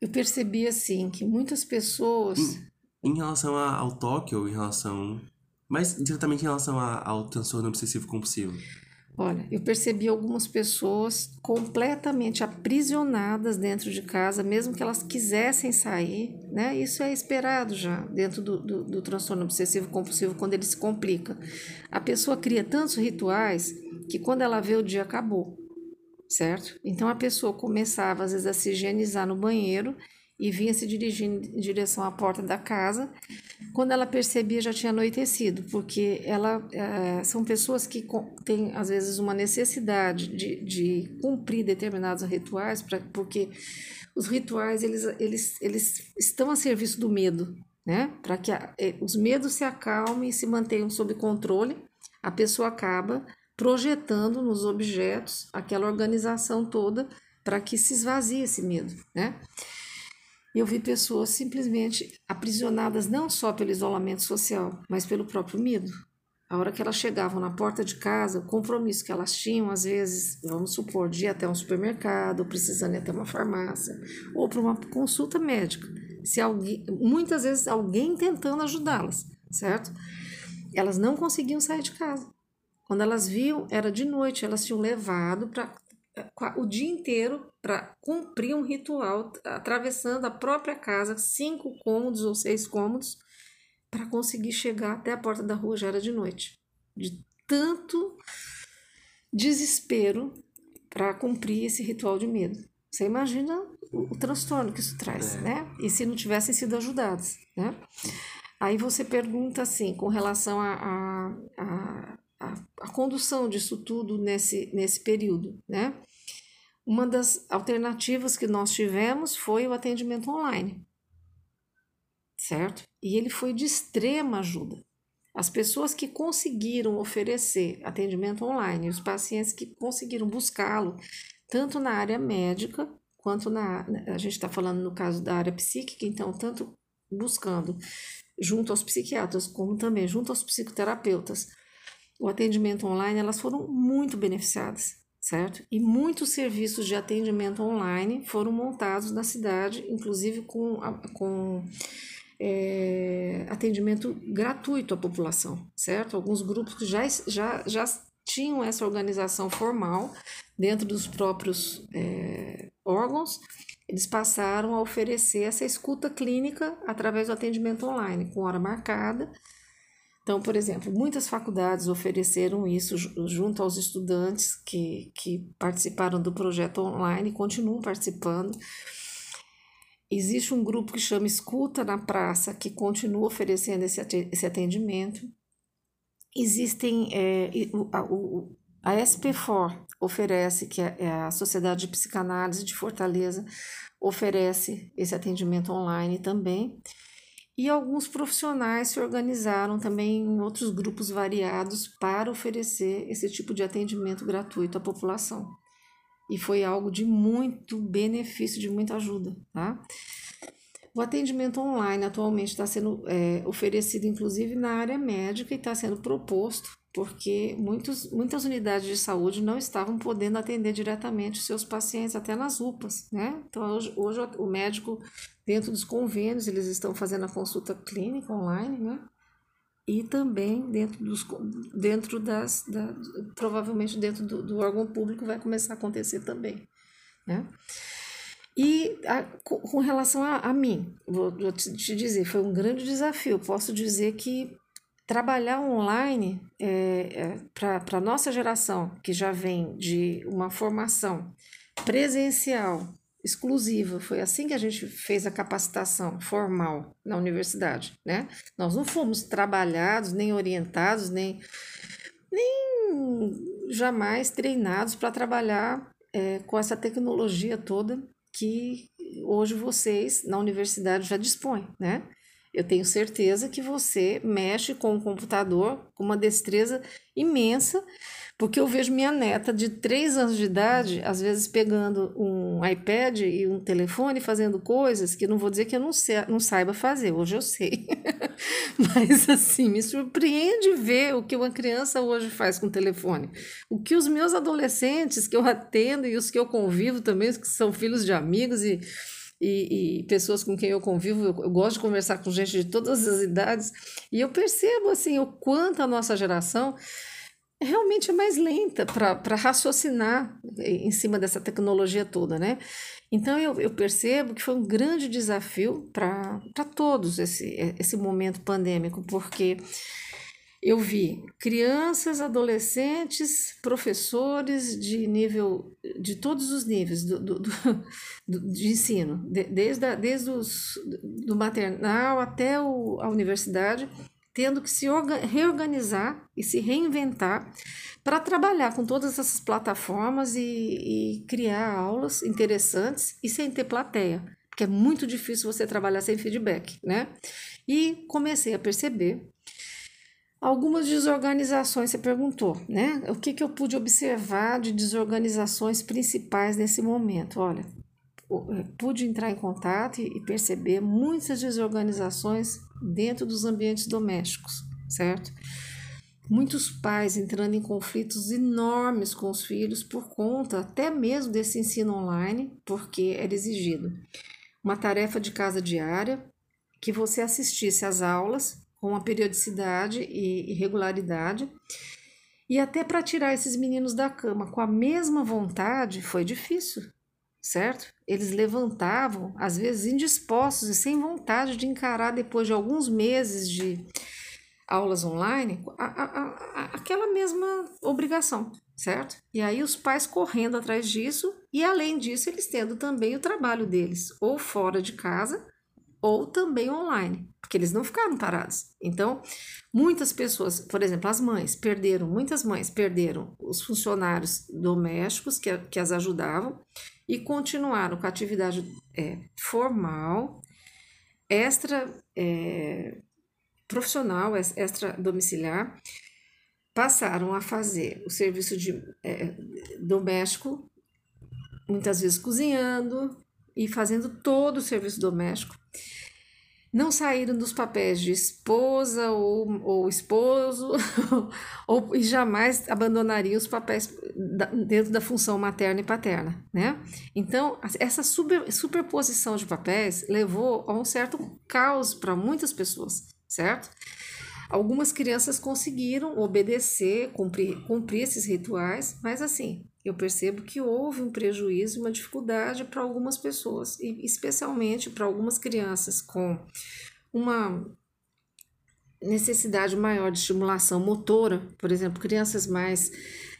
Eu percebi, assim, que muitas pessoas... Em, em relação ao toque ou em relação mas diretamente em relação ao transtorno obsessivo compulsivo. Olha, eu percebi algumas pessoas completamente aprisionadas dentro de casa, mesmo que elas quisessem sair, né? Isso é esperado já dentro do, do, do transtorno obsessivo compulsivo quando ele se complica. A pessoa cria tantos rituais que quando ela vê o dia acabou, certo? Então a pessoa começava às vezes a se higienizar no banheiro e vinha se dirigindo em direção à porta da casa. Quando ela percebia, já tinha anoitecido, porque ela é, são pessoas que têm, às vezes, uma necessidade de, de cumprir determinados rituais, pra, porque os rituais eles, eles, eles estão a serviço do medo, né? Para que a, é, os medos se acalmem e se mantenham sob controle, a pessoa acaba projetando nos objetos aquela organização toda para que se esvazie esse medo, né? Eu vi pessoas simplesmente aprisionadas não só pelo isolamento social, mas pelo próprio medo. A hora que elas chegavam na porta de casa, o compromisso que elas tinham, às vezes, vamos supor, de ir até um supermercado, ou precisando ir até uma farmácia, ou para uma consulta médica. Se alguém, muitas vezes alguém tentando ajudá-las, certo? Elas não conseguiam sair de casa. Quando elas viam, era de noite, elas tinham levado para o dia inteiro para cumprir um ritual, atravessando a própria casa, cinco cômodos ou seis cômodos, para conseguir chegar até a porta da rua já era de noite. De tanto desespero para cumprir esse ritual de medo. Você imagina o, o transtorno que isso traz, é. né? E se não tivessem sido ajudados, né? Aí você pergunta assim, com relação a, a, a, a, a condução disso tudo nesse, nesse período, né? Uma das alternativas que nós tivemos foi o atendimento online, certo? E ele foi de extrema ajuda. As pessoas que conseguiram oferecer atendimento online, os pacientes que conseguiram buscá-lo, tanto na área médica quanto na. A gente está falando no caso da área psíquica, então, tanto buscando junto aos psiquiatras, como também junto aos psicoterapeutas, o atendimento online, elas foram muito beneficiadas, certo? E muitos serviços de atendimento online foram montados na cidade, inclusive com, com é, atendimento gratuito à população, certo? Alguns grupos que já, já, já tinham essa organização formal dentro dos próprios é, órgãos, eles passaram a oferecer essa escuta clínica através do atendimento online, com hora marcada. Então, por exemplo, muitas faculdades ofereceram isso junto aos estudantes que, que participaram do projeto online e continuam participando. Existe um grupo que chama Escuta na Praça, que continua oferecendo esse, atendimento. Existem, é, a, o, a SP4 oferece, que é, é a Sociedade de Psicanálise de Fortaleza, oferece esse atendimento online também. E alguns profissionais se organizaram também em outros grupos variados para oferecer esse tipo de atendimento gratuito à população e foi algo de muito benefício, de muita ajuda, tá? O atendimento online atualmente está sendo é, oferecido, inclusive, na área médica e está sendo proposto porque muitos, muitas unidades de saúde não estavam podendo atender diretamente os seus pacientes, até nas UPAs, né? Então, hoje, hoje o médico, dentro dos convênios, eles estão fazendo a consulta clínica online, né? e também dentro dos dentro das da, provavelmente dentro do, do, órgão público vai começar a acontecer também né e a, com relação a, a mim vou, vou te, te dizer foi um grande desafio posso dizer que trabalhar online é, é, para a nossa geração que já vem de uma formação presencial exclusiva. Foi assim que a gente fez a capacitação formal na universidade, né? Nós não fomos trabalhados, nem orientados, nem, nem jamais treinados para trabalhar é, com essa tecnologia toda que hoje vocês na universidade já dispõem, né? Eu tenho certeza que você mexe com o computador com uma destreza imensa porque eu vejo minha neta de 3 anos de idade, às vezes pegando um iPad e um telefone, fazendo coisas que não vou dizer que eu não, sei, não saiba fazer, hoje eu sei. Mas assim, me surpreende ver o que uma criança hoje faz com o telefone. O que os meus adolescentes que eu atendo e os que eu convivo também, que são filhos de amigos e e, e, pessoas com quem eu convivo, eu, gosto de conversar com gente de todas as idades, e eu percebo assim o quanto a nossa geração realmente é mais lenta para raciocinar em cima dessa tecnologia toda, né? Então eu, eu percebo que foi um grande desafio para todos esse, esse momento pandêmico, porque eu vi crianças, adolescentes, professores de nível, de todos os níveis do, do, do de ensino, desde, a, desde os, do maternal até o, a universidade, tendo que se reorganizar e se reinventar para trabalhar com todas essas plataformas e, e, criar aulas interessantes e sem ter plateia, porque é muito difícil você trabalhar sem feedback, né? E comecei a perceber algumas desorganizações, você perguntou, né? O que, que eu pude observar de desorganizações principais nesse momento? Olha, é, pude entrar em contato e perceber muitas desorganizações dentro dos ambientes domésticos, certo? Muitos pais entrando em conflitos enormes com os filhos por conta até mesmo desse ensino online, porque era exigido uma tarefa de casa diária, que você assistisse às aulas com uma periodicidade e regularidade, E até para tirar esses meninos da cama com a mesma vontade foi difícil, certo? Eles levantavam, às vezes indispostos e sem vontade de encarar depois de alguns meses de aulas online, a, a, a, aquela mesma obrigação, certo? E aí os pais correndo atrás disso e além disso eles tendo também o trabalho deles, ou fora de casa, ou também online, porque eles não ficaram parados. Então, muitas pessoas, por exemplo, as mães perderam, muitas mães perderam os funcionários domésticos que, que as ajudavam e continuaram com a atividade é, formal, extra é, profissional, extra domiciliar, passaram a fazer o serviço de é, doméstico, muitas vezes cozinhando e fazendo todo o serviço doméstico não saíram dos papéis de esposa ou, ou esposo, ou, e jamais abandonariam os papéis da, dentro da função materna e paterna, né? Então, essa super, superposição de papéis levou a um certo caos para muitas pessoas, certo? Algumas crianças conseguiram obedecer, cumprir, cumprir esses rituais, mas assim, eu percebo que houve um prejuízo, uma dificuldade para algumas pessoas, e especialmente para algumas crianças com uma necessidade maior de estimulação motora, por exemplo, crianças mais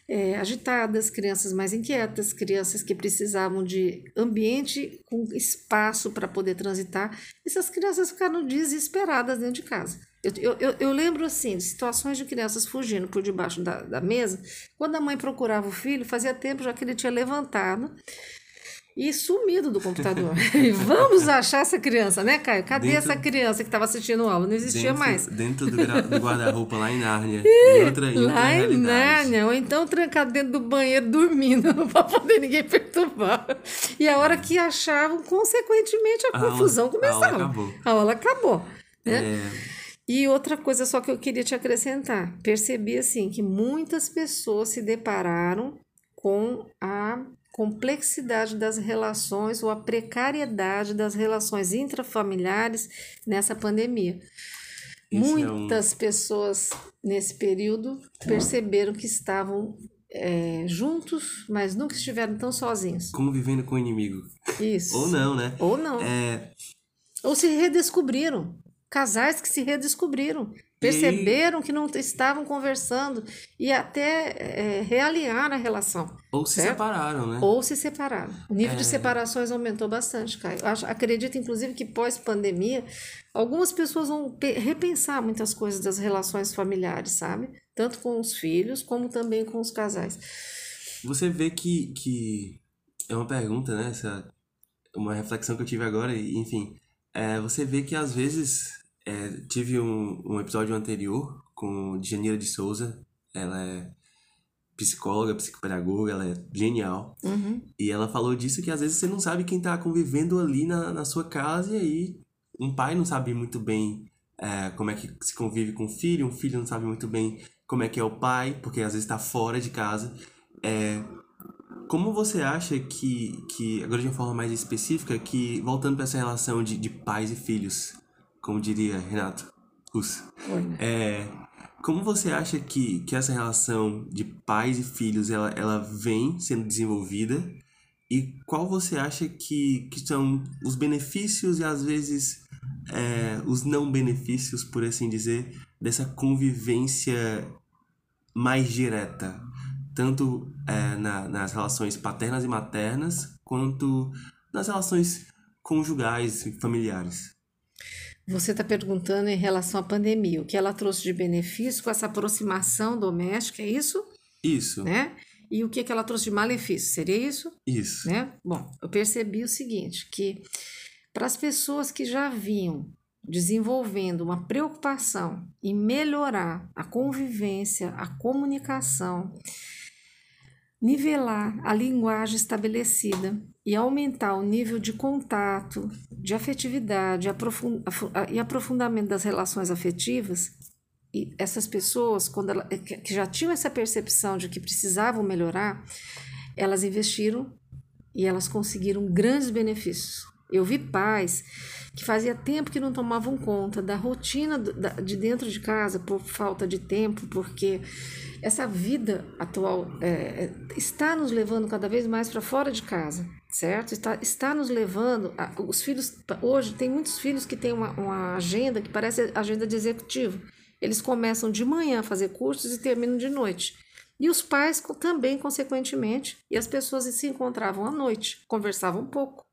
é, agitadas, crianças mais inquietas, crianças que precisavam de ambiente com espaço para poder transitar. Essas crianças ficaram desesperadas dentro de casa. Eu, eu, eu, lembro assim de situações de crianças fugindo por debaixo da, da mesa. Quando a mãe procurava o filho, fazia tempo já que ele tinha levantado e sumido do computador. e vamos achar essa criança, né, Caio? Cadê dentro, essa criança que estava assistindo aula? Não existia dentro, mais. Dentro do, do guarda-roupa lá em Nárnia. em outra, em lá em Nárnia. Ou então trancado dentro do banheiro dormindo, para poder ninguém perturbar. E a hora que achavam, consequentemente, a, a confusão aula, começava. A aula acabou. A aula acabou. Né? É... E outra coisa só que eu queria te acrescentar. Percebi assim que muitas pessoas se depararam com a complexidade das relações ou a precariedade das relações intrafamiliares nessa pandemia. Muitas é um... pessoas nesse período perceberam que estavam é, juntos, mas nunca estiveram tão sozinhos. Convivendo com o inimigo. Isso. Ou não, né? Ou não. É... Ou se redescobriram. Casais que se redescobriram perceberam que não estavam conversando e até é, realinhar a relação. Ou se certo? separaram, né? Ou se separaram. O nível é... de separações aumentou bastante, Caio. Acho, acredito, inclusive, que pós-pandemia, algumas pessoas vão repensar muitas coisas das relações familiares, sabe? Tanto com os filhos, como também com os casais. Você vê que, que é uma pergunta, né? Essa, uma reflexão que eu tive agora, e, enfim. É, você vê que às vezes é, tive um, um episódio anterior com Janira de Souza. Ela é psicóloga, psicopedagoga, ela é genial. Uhum. E ela falou disso que às vezes você não sabe quem tá convivendo ali na, na sua casa e aí um pai não sabe muito bem é, como é que se convive com o filho, um filho não sabe muito bem como é que é o pai, porque às vezes está fora de casa. É, como você acha que, que, agora de uma forma mais específica, que voltando para essa relação de, de pais e filhos, como diria Renato Russo. É, como você acha que, que essa relação de pais e filhos ela, ela vem sendo desenvolvida e qual você acha que, que são os benefícios e às vezes é, os não benefícios, por assim dizer, dessa convivência mais direta, tanto é, na, nas relações paternas e maternas, quanto nas relações conjugais e familiares? Você está perguntando em relação à pandemia, o que ela trouxe de benefício com essa aproximação doméstica, é isso? Isso. Né? E o que, que ela trouxe de malefício? Seria isso? Isso. Né? Bom, eu percebi o seguinte, que para as pessoas que já vinham desenvolvendo uma preocupação em melhorar a convivência, a comunicação, nivelar a linguagem estabelecida e aumentar o nível de contato, de afetividade e aprofundamento das relações afetivas, e essas pessoas, quando ela, que já tinham essa percepção de que precisavam melhorar, elas investiram e elas conseguiram grandes benefícios. Eu vi pais que fazia tempo que não tomavam conta da rotina de dentro de casa por falta de tempo, porque essa vida atual é, é está nos levando cada vez mais para fora de casa, certo? Está, está nos levando. A, os filhos, hoje, tem muitos filhos que têm uma, uma agenda que parece agenda de executivo. Eles começam de manhã a fazer cursos e terminam de noite. E os pais também, consequentemente, e as pessoas se encontravam à noite, conversavam um pouco.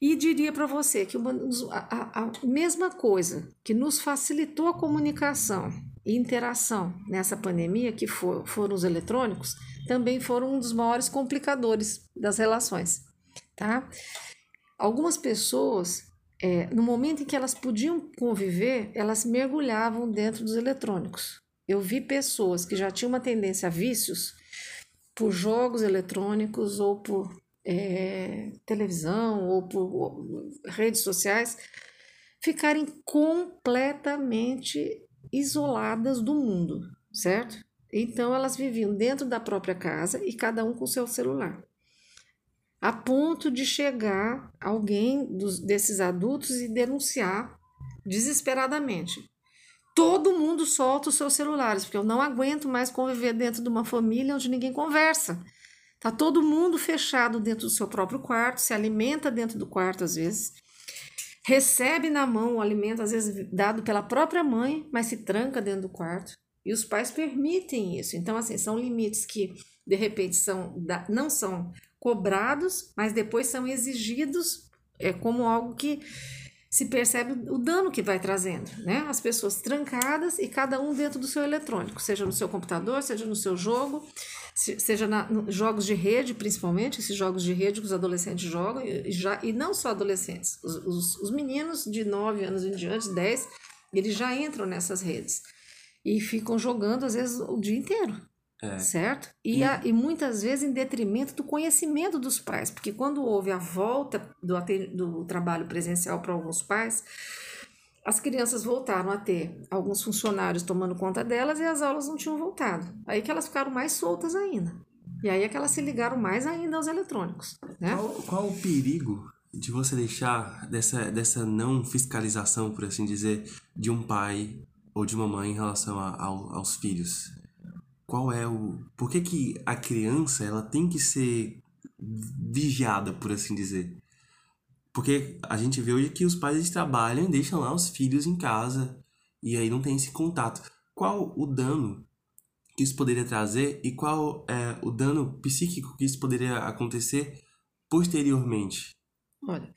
E diria para você que uma, a, a, mesma coisa que nos facilitou a comunicação e interação nessa pandemia, que for, foram os eletrônicos, também foram um dos maiores complicadores das relações. Tá? Algumas pessoas, é, no momento em que elas podiam conviver, elas mergulhavam dentro dos eletrônicos. Eu vi pessoas que já tinham uma tendência a vícios por jogos eletrônicos ou por é, televisão ou por redes sociais ficarem completamente isoladas do mundo, certo? Então elas viviam dentro da própria casa e cada um com seu celular. A ponto de chegar alguém dos, desses adultos e denunciar desesperadamente. Todo mundo solta os seus celulares, porque eu não aguento mais conviver dentro de uma família onde ninguém conversa. Tá todo mundo fechado dentro do seu próprio quarto, se alimenta dentro do quarto às vezes, recebe na mão o alimento às vezes dado pela própria mãe, mas se tranca dentro do quarto. E os pais permitem isso. Então assim, são limites que de repente são não são cobrados, mas depois são exigidos é como algo que se percebe o dano que vai trazendo, né? As pessoas trancadas e cada um dentro do seu eletrônico, seja no seu computador, seja no seu jogo, seja na, jogos de rede, principalmente, esses jogos de rede que os adolescentes jogam, e, já, e não só adolescentes, os, os, os meninos de 9 anos em diante, 10, eles já entram nessas redes e ficam jogando, às vezes, o dia inteiro. É. Certo? E, a, e muitas vezes em detrimento do conhecimento dos pais, porque quando houve a volta do, do trabalho presencial para alguns pais, as crianças voltaram a ter alguns funcionários tomando conta delas e as aulas não tinham voltado. Aí que elas ficaram mais soltas ainda. E aí é que elas se ligaram mais ainda aos eletrônicos. Né? Qual, qual o perigo de você deixar dessa, dessa não fiscalização, por assim dizer, de um pai ou de uma mãe em relação a, aos filhos? Qual é o. Por que, que a criança ela tem que ser vigiada, por assim dizer? Porque a gente vê hoje que os pais trabalham e deixam lá os filhos em casa e aí não tem esse contato. Qual o dano que isso poderia trazer e qual é o dano psíquico que isso poderia acontecer posteriormente? Olha,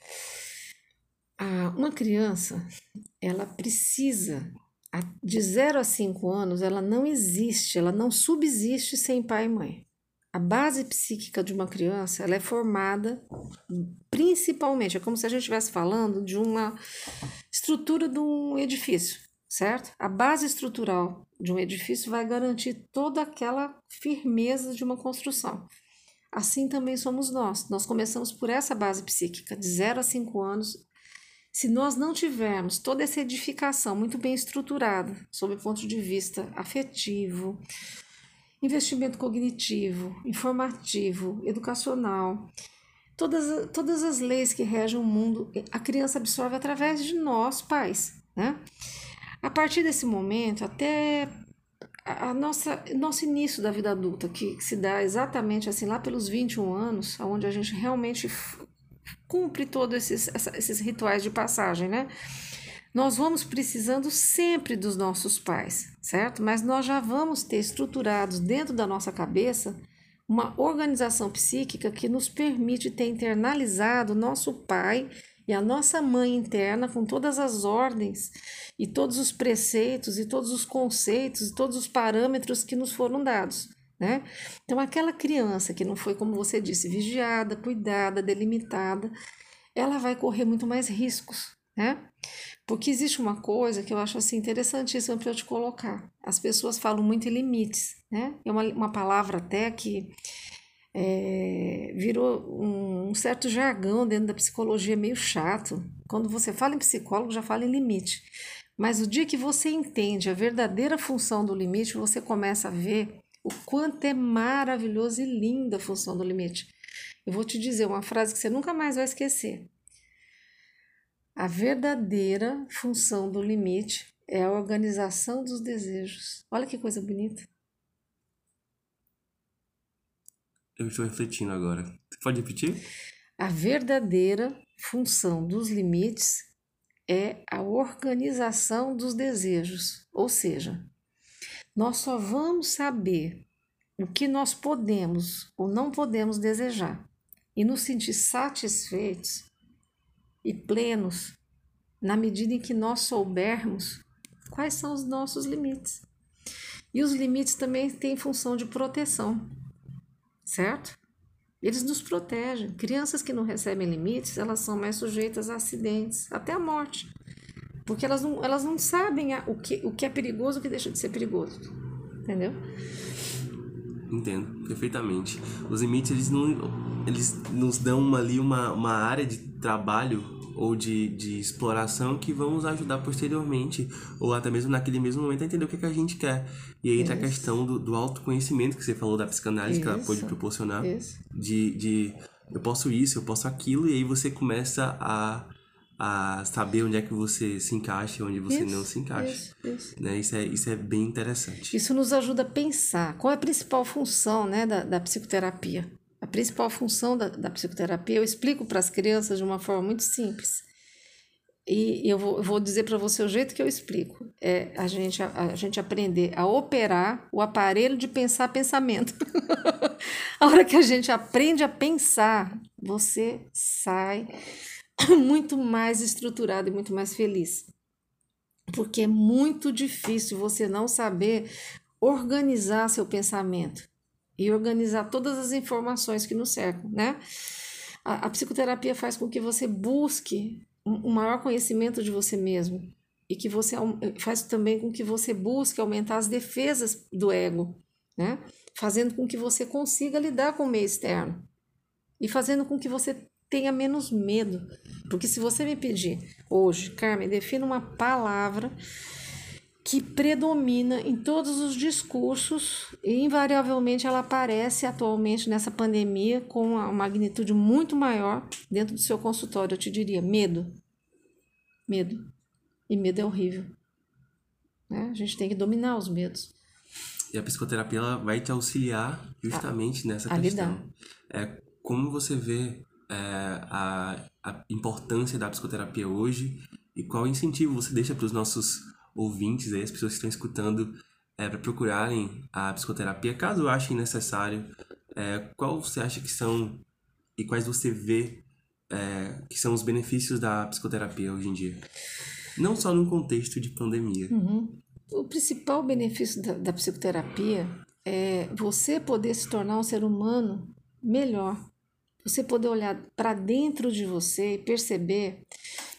uma criança, ela precisa, de 0 a 5 anos, ela não existe, ela não subsiste sem pai e mãe. A base psíquica de uma criança ela é formada principalmente, é como se a gente estivesse falando de uma estrutura de um edifício, certo? A base estrutural de um edifício vai garantir toda aquela firmeza de uma construção. Assim também somos nós. Nós começamos por essa base psíquica, de 0 a 5 anos. Se nós não tivermos toda essa edificação muito bem estruturada, sob o ponto de vista afetivo, investimento cognitivo, informativo, educacional, todas, todas as leis que regem o mundo, a criança absorve através de nós, pais, né? A partir desse momento, até a nossa nosso início da vida adulta, que se dá exatamente assim lá pelos 21 anos, onde a gente realmente cumpre todos esses, esses rituais de passagem, né? Nós vamos precisando sempre dos nossos pais, certo? Mas nós já vamos ter estruturados dentro da nossa cabeça uma organização psíquica que nos permite ter internalizado nosso pai e a nossa mãe interna com todas as ordens e todos os preceitos e todos os conceitos e todos os parâmetros que nos foram dados. Né? Então, aquela criança que não foi, como você disse, vigiada, cuidada, delimitada, ela vai correr muito mais riscos, né? Porque existe uma coisa que eu acho assim interessantíssima para eu te colocar. As pessoas falam muito em limites, né? É uma, uma palavra até que é, virou um, um, certo jargão dentro da psicologia meio chato. Quando você fala em psicólogo, já fala em limite. Mas o dia que você entende a verdadeira função do limite, você começa a ver o quanto é maravilhoso e linda a função do limite. Eu vou te dizer uma frase que você nunca mais vai esquecer. A verdadeira função do limite é a organização dos desejos. Olha que coisa bonita. Eu estou refletindo agora. Você pode repetir? A verdadeira função dos limites é a organização dos desejos, ou seja, nós só vamos saber o que nós podemos ou não podemos desejar e nos sentir satisfeitos e plenos na medida em que nós soubermos quais são os nossos limites. E os limites também têm função de proteção, certo? Eles nos protegem. Crianças que não recebem limites, elas são mais sujeitas a acidentes, até a morte. Porque elas não, elas não sabem o, que, o que é perigoso e o que deixa de ser perigoso. Entendeu? Entendo, perfeitamente. Os limites, eles, não, eles nos dão uma, ali uma, uma área de trabalho ou de, de exploração que vão nos ajudar posteriormente, ou até mesmo naquele mesmo momento a entender o que, é que a gente quer. E aí entra a questão do, do autoconhecimento que você falou da psicanálise isso. que ela pode proporcionar. Isso. De, de eu posso isso, eu posso aquilo, e aí você começa a, a saber onde é que você se encaixa e onde você isso, não se encaixa. Isso, isso. Né? Isso, é, isso é bem interessante. Isso nos ajuda a pensar qual é a principal função né, da, da psicoterapia. A principal função da, da psicoterapia, eu explico para as crianças de uma forma muito simples. E eu vou, eu vou dizer para você o jeito que eu explico. É a gente, a, a gente aprender a operar o aparelho de pensar pensamento. a hora que a gente aprende a pensar, você sai muito mais estruturado e muito mais feliz. Porque é muito difícil você não saber organizar seu pensamento e organizar todas as informações que nos cercam, né? A, a psicoterapia faz com que você busque um, um maior conhecimento de você mesmo e que você faz também com que você busque aumentar as defesas do ego, né? Fazendo com que você consiga lidar com o meio externo e fazendo com que você tenha menos medo. Porque se você me pedir hoje, Carmen, defina uma palavra que predomina em todos os discursos e invariavelmente ela aparece atualmente nessa pandemia com uma magnitude muito maior dentro do seu consultório. Eu te diria medo. Medo. E medo é horrível. Né? A gente tem que dominar os medos. E a psicoterapia ela vai te auxiliar justamente nessa questão. Lidar. É, como você vê é, a, a importância da psicoterapia hoje e qual incentivo você deixa para os nossos ouvintes, aí, as pessoas que estão escutando, é, para procurarem a psicoterapia, caso achem necessário, é, qual você acha que são e quais você vê é, que são os benefícios da psicoterapia hoje em dia? Não só no contexto de pandemia. Uhum. O principal benefício da, da psicoterapia é você poder se tornar um ser humano melhor. Você poder olhar para dentro de você e perceber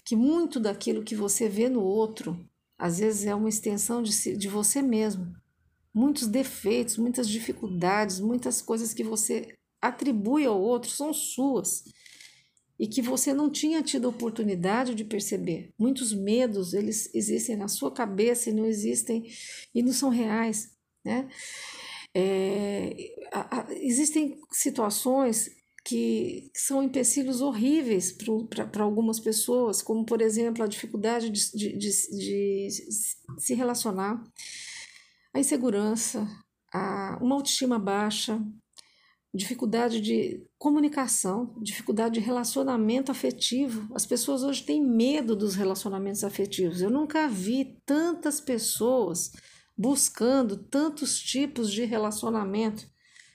que muito daquilo que você vê no outro às vezes é uma extensão de, si, de você mesmo. Muitos defeitos, muitas dificuldades, muitas coisas que você atribui ao outro são suas e que você não tinha tido oportunidade de perceber. Muitos medos, eles existem na sua cabeça e não existem e não são reais, né? É, a, a, existem situações que são empecilhos horríveis para algumas pessoas, como, por exemplo, a dificuldade de, de, de, de se relacionar, a insegurança, a, uma autoestima baixa, dificuldade de comunicação, dificuldade de relacionamento afetivo. As pessoas hoje têm medo dos relacionamentos afetivos. Eu nunca vi tantas pessoas buscando tantos tipos de relacionamento.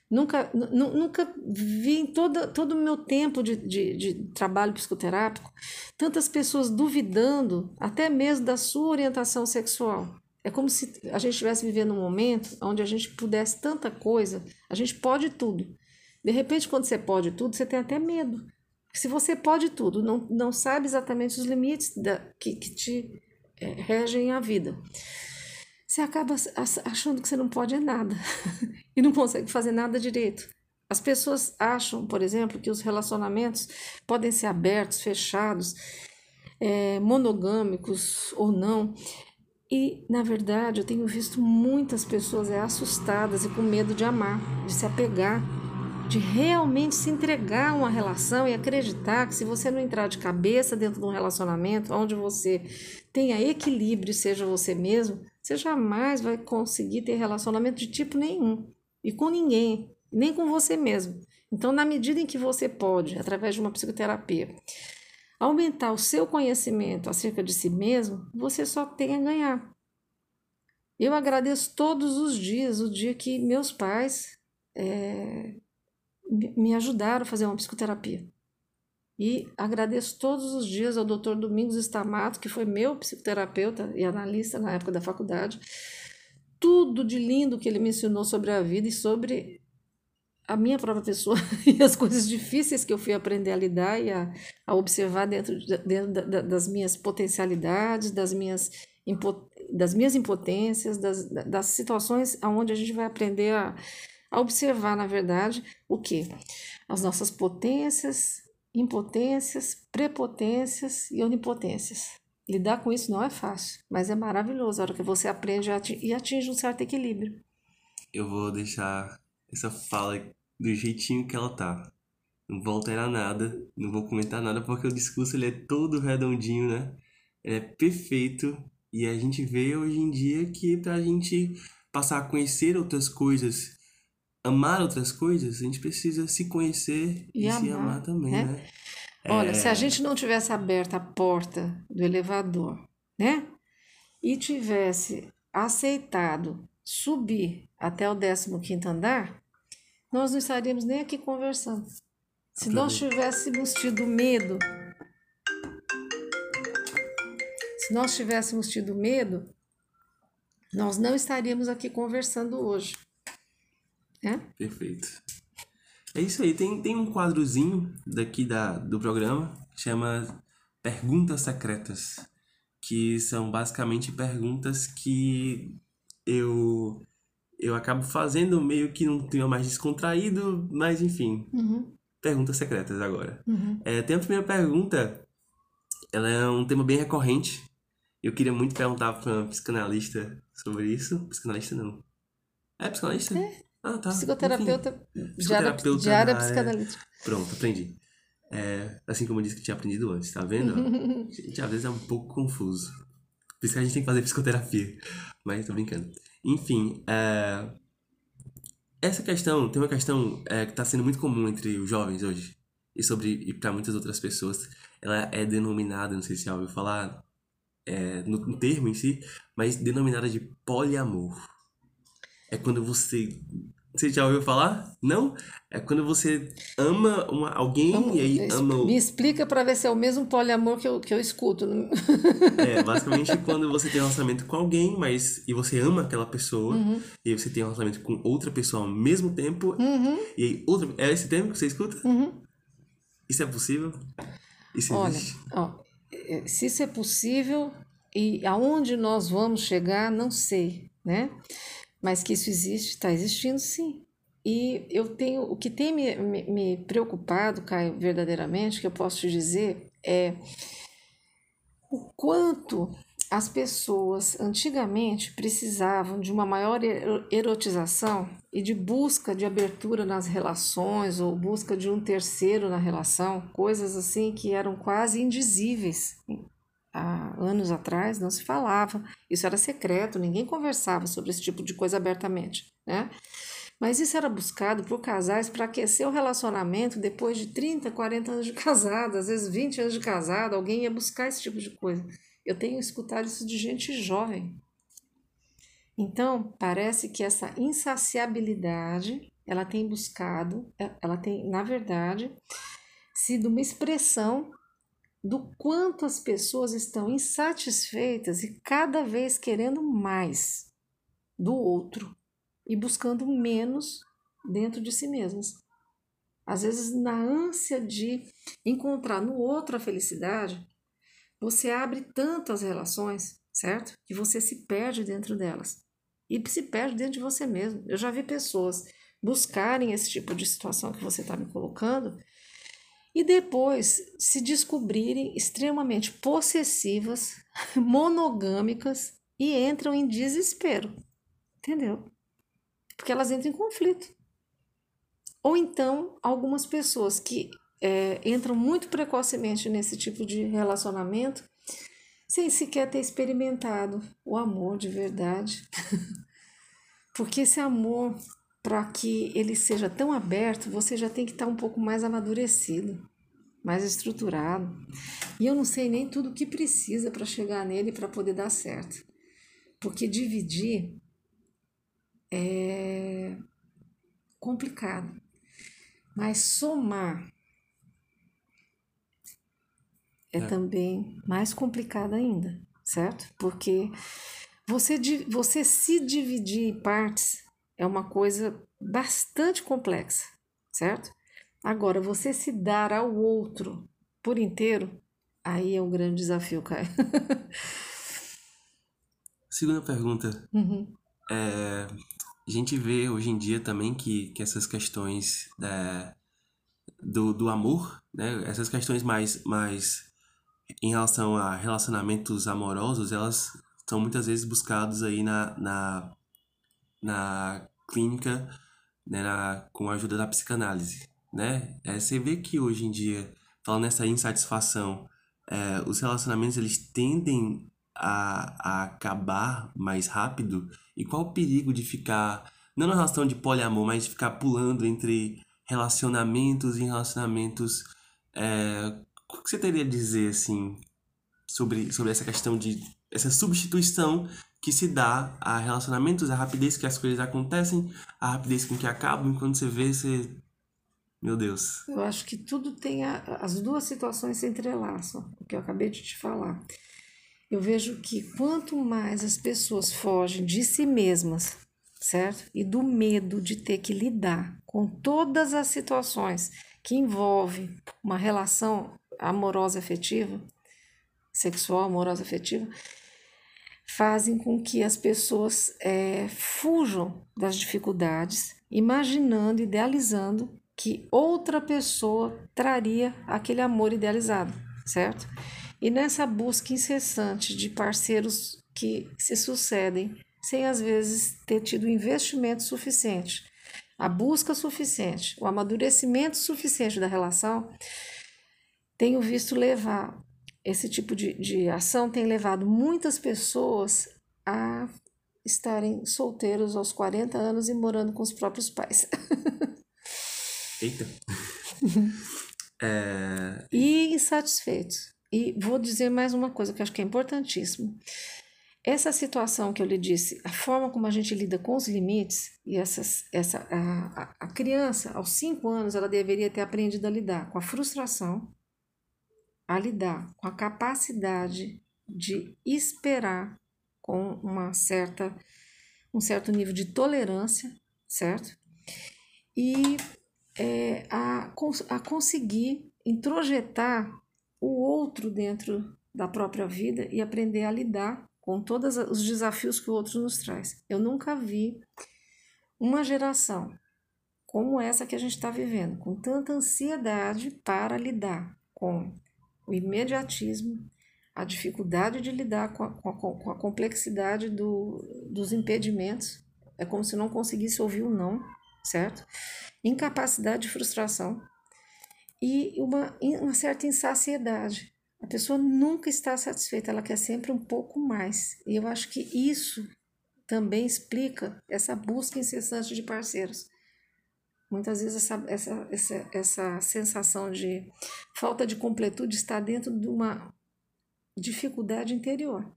Nunca, nunca vi em todo, todo o meu tempo de, de, de, trabalho psicoterápico tantas pessoas duvidando até mesmo da sua orientação sexual. É como se a gente estivesse vivendo um momento onde a gente pudesse tanta coisa, a gente pode tudo. De repente, quando você pode tudo, você tem até medo. Se você pode tudo, não, não sabe exatamente os limites da, que, que te é, regem a vida você acaba achando que você não pode é nada e não consegue fazer nada direito. As pessoas acham, por exemplo, que os relacionamentos podem ser abertos, fechados, é, monogâmicos ou não. E, na verdade, eu tenho visto muitas pessoas é, assustadas e com medo de amar, de se apegar. de realmente se entregar a uma relação e acreditar que se você não entrar de cabeça dentro de um relacionamento onde você tenha equilíbrio, seja você mesmo, você jamais vai conseguir ter relacionamento de tipo nenhum e com ninguém, nem com você mesmo. Então, na medida em que você pode, através de uma psicoterapia, aumentar o seu conhecimento acerca de si mesmo, você só tem a ganhar. Eu agradeço todos os dias o dia que meus pais é, me ajudaram a fazer uma psicoterapia. E agradeço todos os dias ao Dr. Domingos Stamato, que foi meu psicoterapeuta e analista na época da faculdade. Tudo de lindo que ele me ensinou sobre a vida e sobre a minha própria pessoa e as coisas difíceis que eu fui aprender a lidar e a, a observar dentro, de, dentro da, das minhas potencialidades, das minhas, das minhas impotências, das, das situações onde a gente vai aprender a, a observar, na verdade, o que? As nossas potências, impotências, prepotências e onipotências. Lidar com isso não é fácil, mas é maravilhoso a hora que você aprende e atinge um certo equilíbrio. Eu vou deixar essa fala do jeitinho que ela tá. Não vou alterar nada, não vou comentar nada, porque o discurso ele é todo redondinho, né? Ele é perfeito e a gente vê hoje em dia que pra gente passar a conhecer outras coisas amar outras coisas, a gente precisa se conhecer e, e amar, se amar também, né? né? Olha, é... se a gente não tivesse aberto a porta do elevador, né? E tivesse aceitado subir até o 15 andar, nós não estaríamos nem aqui conversando. Se nós tivéssemos tido medo, se nós tivéssemos tido medo, nós não estaríamos aqui conversando hoje. É? Perfeito. É isso aí. Tem, tem um quadrozinho daqui da, do programa que chama Perguntas Secretas, que são basicamente perguntas que eu eu acabo fazendo meio que num clima mais descontraído, mas enfim. Uhum. Perguntas secretas agora. Uhum. É, tem a primeira pergunta, ela é um tema bem recorrente. Eu queria muito perguntar para uma psicanalista sobre isso. Psicanalista não. É psicanalista? É. Ah, tá. Psicoterapeuta, Psicoterapeuta de área psicanalítica. Pronto, aprendi. É, assim como eu disse que tinha aprendido antes, tá vendo? a gente às vezes é um pouco confuso. Por isso que a gente tem que fazer psicoterapia. Mas tô brincando. Enfim, é, essa questão, tem uma questão é, que está sendo muito comum entre os jovens hoje. E sobre e para muitas outras pessoas. Ela é denominada, não sei se já ouviu falar, é, no, no termo em si, mas denominada de poliamor. É quando você você já ouviu falar? Não? É quando você ama uma, alguém Vamos, e aí ama. Me explica para ver se é o mesmo poliamor que eu, que eu escuto. é, basicamente quando você tem um relacionamento com alguém, mas e você ama aquela pessoa, uhum. e você tem um relacionamento com outra pessoa ao mesmo tempo, uhum. e aí outra. É esse termo que você escuta? Uhum. Isso é possível? Isso Olha, existe? Ó, é, se isso é possível e aonde nós vamos chegar, não sei, né? Mas que isso existe, está existindo sim. E eu tenho, o que tem me, me, me, preocupado, Caio, verdadeiramente, que eu posso te dizer, é o quanto as pessoas antigamente precisavam de uma maior erotização e de busca de abertura nas relações ou busca de um terceiro na relação, coisas assim que eram quase indizíveis há anos atrás não se falava, isso era secreto, ninguém conversava sobre esse tipo de coisa abertamente, né? Mas isso era buscado por casais para aquecer o relacionamento depois de 30, 40 anos de casado, às vezes 20 anos de casado, alguém ia buscar esse tipo de coisa. Eu tenho escutado isso de gente jovem. Então, parece que essa insaciabilidade, ela tem buscado, ela tem, na verdade, sido uma expressão do quanto as pessoas estão insatisfeitas e cada vez querendo mais do outro e buscando menos dentro de si mesmas. Às vezes, na ânsia de encontrar no outro a felicidade, você abre tanto as relações, certo? Que você se perde dentro delas. E se perde dentro de você mesmo. Eu já vi pessoas buscarem esse tipo de situação que você está me colocando e depois se descobrirem extremamente possessivas, monogâmicas e entram em desespero. Entendeu? Porque elas entram em conflito. Ou então, algumas pessoas que é, entram muito precocemente nesse tipo de relacionamento sem sequer ter experimentado o amor de verdade. Porque esse amor, para que ele seja tão aberto, você já tem que estar um pouco mais amadurecido, mais estruturado. E eu não sei nem tudo o que precisa para chegar nele para poder dar certo. Porque dividir é complicado. Mas somar é, é, também mais complicado ainda, certo? Porque você, você se dividir em partes é uma coisa bastante complexa, certo? Agora, você se dar ao outro por inteiro, aí é um grande desafio, Caio. Segunda pergunta. Uhum. É, a gente vê hoje em dia também que, que essas questões da, do, do amor, né? essas questões mais, mais em relação a relacionamentos amorosos, elas são muitas vezes buscados aí na, na, na clínica né, na, com a ajuda da psicanálise, né? É, você vê que hoje em dia, falando nessa insatisfação, é, os relacionamentos eles tendem a, a acabar mais rápido? E qual o perigo de ficar, não na relação de poliamor, mas de ficar pulando entre relacionamentos e relacionamentos é, o que você teria a dizer, assim, sobre, sobre essa questão de. essa substituição que se dá a relacionamentos, a rapidez que as coisas acontecem, a rapidez com que acabam, quando você vê, você. Meu Deus. Eu acho que tudo tem. A, as duas situações se entrelaçam, o que eu acabei de te falar. Eu vejo que quanto mais as pessoas fogem de si mesmas, certo? E do medo de ter que lidar com todas as situações que envolvem uma relação amorosa afetiva, sexual, amorosa afetiva, fazem com que as pessoas é, fujam das dificuldades, imaginando, idealizando que outra pessoa traria aquele amor idealizado, certo? E nessa busca incessante de parceiros que se sucedem, sem às vezes ter tido investimento suficiente, a busca suficiente, o amadurecimento suficiente da relação, tenho visto levar, esse tipo de, de ação tem levado muitas pessoas a estarem solteiros aos 40 anos e morando com os próprios pais. Eita! é... E insatisfeitos. E vou dizer mais uma coisa que eu acho que é importantíssimo. Essa situação que eu lhe disse, a forma como a gente lida com os limites, e essas, essa, a, a criança, aos 5 anos, ela deveria ter aprendido a lidar com a frustração, a lidar com a capacidade de esperar com uma certa, um certo nível de tolerância, certo? E é, a, a conseguir introjetar o outro dentro da própria vida e aprender a lidar com todos os desafios que o outro nos traz. Eu nunca vi uma geração como essa que a gente está vivendo, com tanta ansiedade para lidar com o imediatismo, a dificuldade de lidar com a, com a, com a complexidade do, dos impedimentos, é como se não conseguisse ouvir o não, certo? Incapacidade de frustração e uma, uma certa insaciedade. A pessoa nunca está satisfeita, ela quer sempre um pouco mais. E eu acho que isso também explica essa busca incessante de parceiros. Muitas vezes essa, essa, essa, essa sensação de falta de completude está dentro de uma dificuldade interior.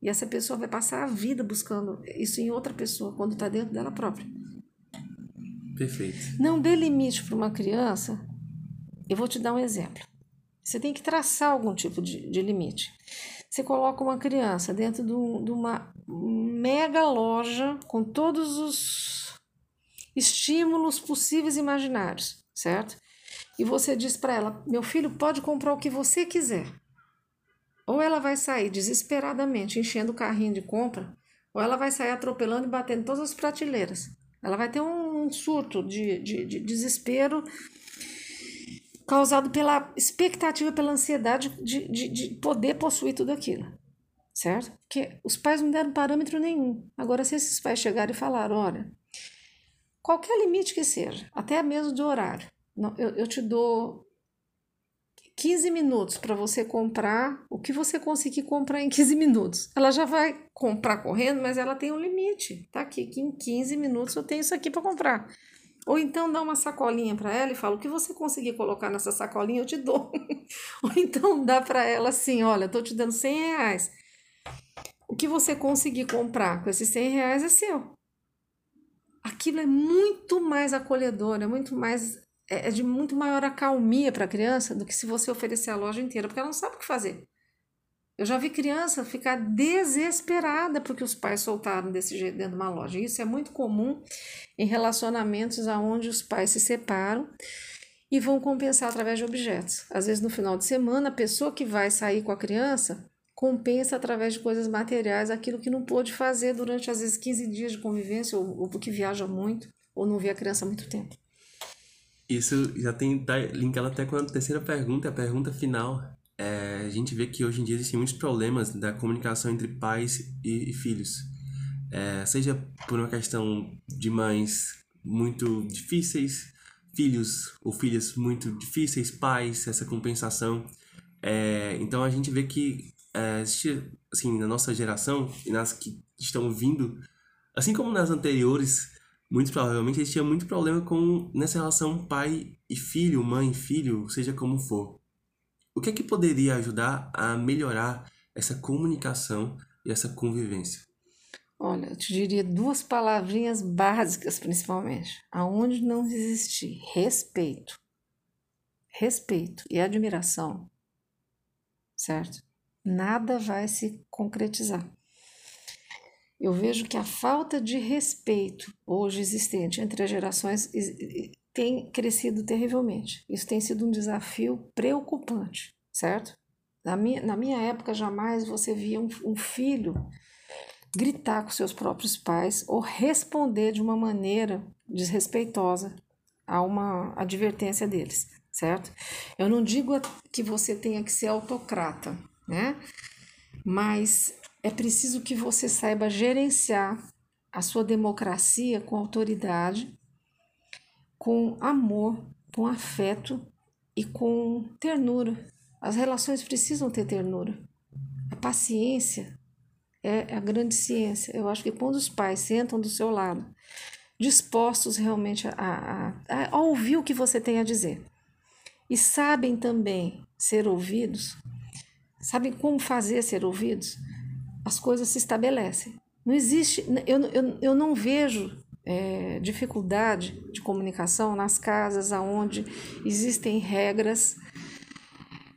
E essa pessoa vai passar a vida buscando isso em outra pessoa, quando está dentro dela própria. Perfeito. Não dê limite para uma criança. Eu vou te dar um exemplo. Você tem que traçar algum tipo de, de limite. Você coloca uma criança dentro de, um, de uma mega loja com todos os estímulos possíveis e imaginários, certo? E você diz para ela: meu filho pode comprar o que você quiser. Ou ela vai sair desesperadamente enchendo o carrinho de compra, ou ela vai sair atropelando e batendo todas as prateleiras. Ela vai ter um surto de, de, de desespero causado pela expectativa, pela ansiedade de, de, de poder possuir tudo aquilo. Certo? Porque os pais não deram parâmetro nenhum. Agora, se esses pais chegarem e falaram: olha, qualquer limite que seja, até mesmo de horário. Eu, eu te dou 15 minutos para você comprar o que você conseguir comprar em 15 minutos. Ela já vai comprar correndo, mas ela tem um limite. Tá aqui, que em 15 minutos eu tenho isso aqui para comprar. Ou então dá uma sacolinha para ela e fala: o que você conseguir colocar nessa sacolinha eu te dou. Ou então dá para ela assim: olha, estou te dando 100 reais. O que você conseguir comprar com esses 100 reais é seu. Aquilo é muito mais acolhedor, é muito mais é, é de muito maior acalmia para a criança do que se você oferecer a loja inteira, porque ela não sabe o que fazer. Eu já vi criança ficar desesperada porque os pais soltaram desse jeito dentro de uma loja. Isso é muito comum em relacionamentos onde os pais se separam e vão compensar através de objetos. Às vezes, no final de semana, a pessoa que vai sair com a criança compensa através de coisas materiais aquilo que não pôde fazer durante, às vezes, 15 dias de convivência, ou, ou porque viaja muito, ou não vê a criança há muito tempo. Isso já tem tá linkado até com a terceira pergunta, a pergunta final. É, a gente vê que hoje em dia existem muitos problemas da comunicação entre pais e, e filhos. É, seja por uma questão de mães muito difíceis, filhos ou filhas muito difíceis, pais, essa compensação. É, então a gente vê que é, existe, assim, na nossa geração e nas que estão vindo, assim como nas anteriores, muito provavelmente eles tinham muito problema com nessa relação pai e filho, mãe e filho, seja como for. O que é que poderia ajudar a melhorar essa comunicação e essa convivência? Olha, eu te diria duas palavrinhas básicas, principalmente. Aonde não existir respeito, respeito e admiração, certo? Nada vai se concretizar eu vejo que a falta de respeito hoje existente entre as gerações tem crescido terrivelmente. Isso tem sido um desafio preocupante, certo? Na minha, na minha época, jamais você via um, um filho gritar com seus próprios pais ou responder de uma maneira desrespeitosa a uma advertência deles, certo? Eu não digo que você tenha que ser autocrata, né? Mas é preciso que você saiba gerenciar a sua democracia com autoridade, com amor, com afeto e com ternura. As relações precisam ter ternura. A paciência é a grande ciência. Eu acho que quando os pais sentam do seu lado, dispostos realmente a, a, a ouvir o que você tem a dizer, e sabem também ser ouvidos, sabem como fazer ser ouvidos, as coisas se estabelecem. Não existe, eu, eu, eu não vejo é, dificuldade de comunicação nas casas onde existem regras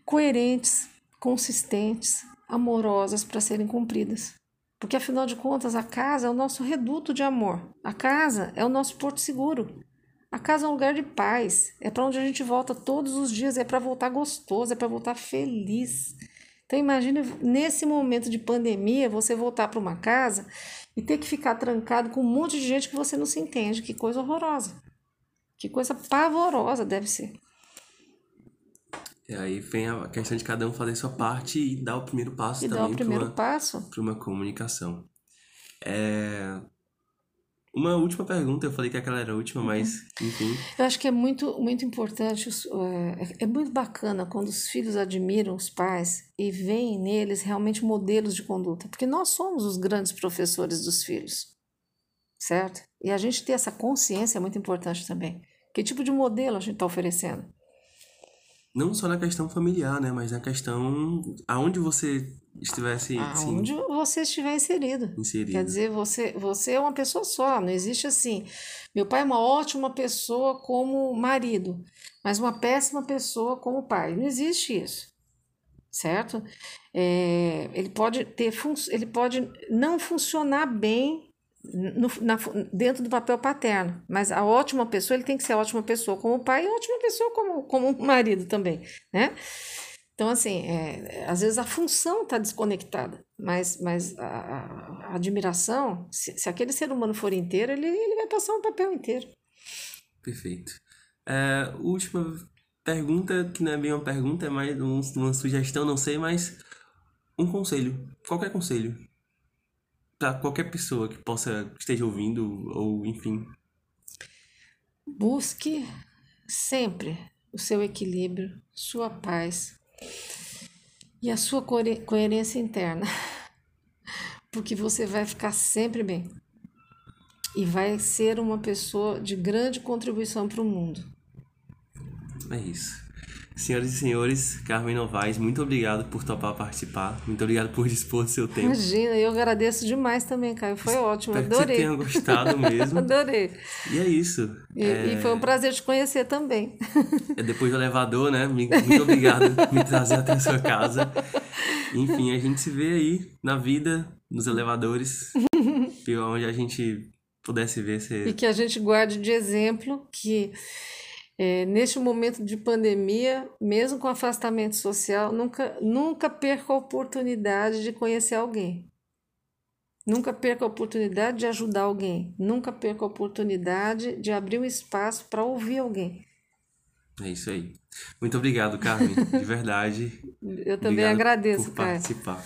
coerentes, consistentes, amorosas para serem cumpridas. Porque afinal de contas, a casa é o nosso reduto de amor. A casa é o nosso porto seguro. A casa é um lugar de paz. É para onde a gente volta todos os dias. É para voltar gostoso, é para voltar feliz. Então imagine nesse momento de pandemia você voltar para uma casa e ter que ficar trancado com um monte de gente que você não se entende. Que coisa horrorosa. Que coisa pavorosa deve ser. E aí vem a questão de cada um fazer sua parte e dar o primeiro passo e também. dar o primeiro passo. Para uma comunicação. É, uma última pergunta, eu falei que aquela era a última, mas uhum. enfim. Eu acho que é muito, muito importante, é, é muito bacana quando os filhos admiram os pais e veem neles realmente modelos de conduta, porque nós somos os grandes professores dos filhos, certo? E a gente ter essa consciência é muito importante também. Que tipo de modelo a gente está oferecendo? Não só na questão familiar, né? Mas na questão aonde você estivesse. Aonde sim, você estiver inserido. inserido. Quer dizer, você, você é uma pessoa só. Não existe assim. Meu pai é uma ótima pessoa como marido, mas uma péssima pessoa como pai. Não existe isso. Certo? É, ele pode ter ele pode não funcionar bem no, na, dentro do papel paterno. Mas a ótima pessoa, ele tem que ser a ótima pessoa como pai e ótima pessoa como, como marido também, né? Então, assim, é, às vezes a função está desconectada, mas, mas a, a admiração, se, se, aquele ser humano for inteiro, ele, ele vai passar um papel inteiro. Perfeito. É, última pergunta, que não é bem uma pergunta, é mais um, uma sugestão, não sei, mas um conselho, qualquer conselho para qualquer pessoa que possa esteja ouvindo ou enfim. busque sempre o seu equilíbrio, sua paz e a sua coerência interna, porque você vai ficar sempre bem e vai ser uma pessoa de grande contribuição para o mundo. É isso. Senhoras e senhores, Carmen Novaes, muito obrigado por topar participar. Muito obrigado por dispor do seu tempo. Imagina, eu agradeço demais também, Caio. Foi Espero ótimo, adorei. Que você tenha gostado mesmo. adorei. E é isso. E, é... e, foi um prazer te conhecer também. É depois do elevador, né? Muito obrigado por me trazer até a sua casa. Enfim, a gente se vê aí na vida, nos elevadores, onde a gente pudesse ver. Se... E que a gente guarde de exemplo que é, neste momento de pandemia, mesmo com afastamento social, nunca, nunca perca a oportunidade de conhecer alguém. Nunca perca a oportunidade de ajudar alguém. Nunca perca a oportunidade de abrir um espaço para ouvir alguém. É isso aí. Muito obrigado, Carmen. De verdade. Eu também agradeço, por participar.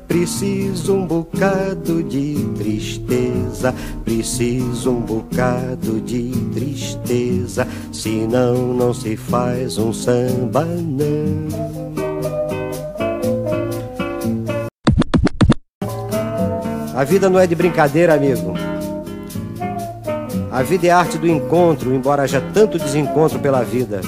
preciso um bocado de tristeza, preciso um bocado de tristeza, senão não se faz um samba não. A vida não é de brincadeira, amigo. A vida é arte do encontro, embora haja tanto desencontro pela vida.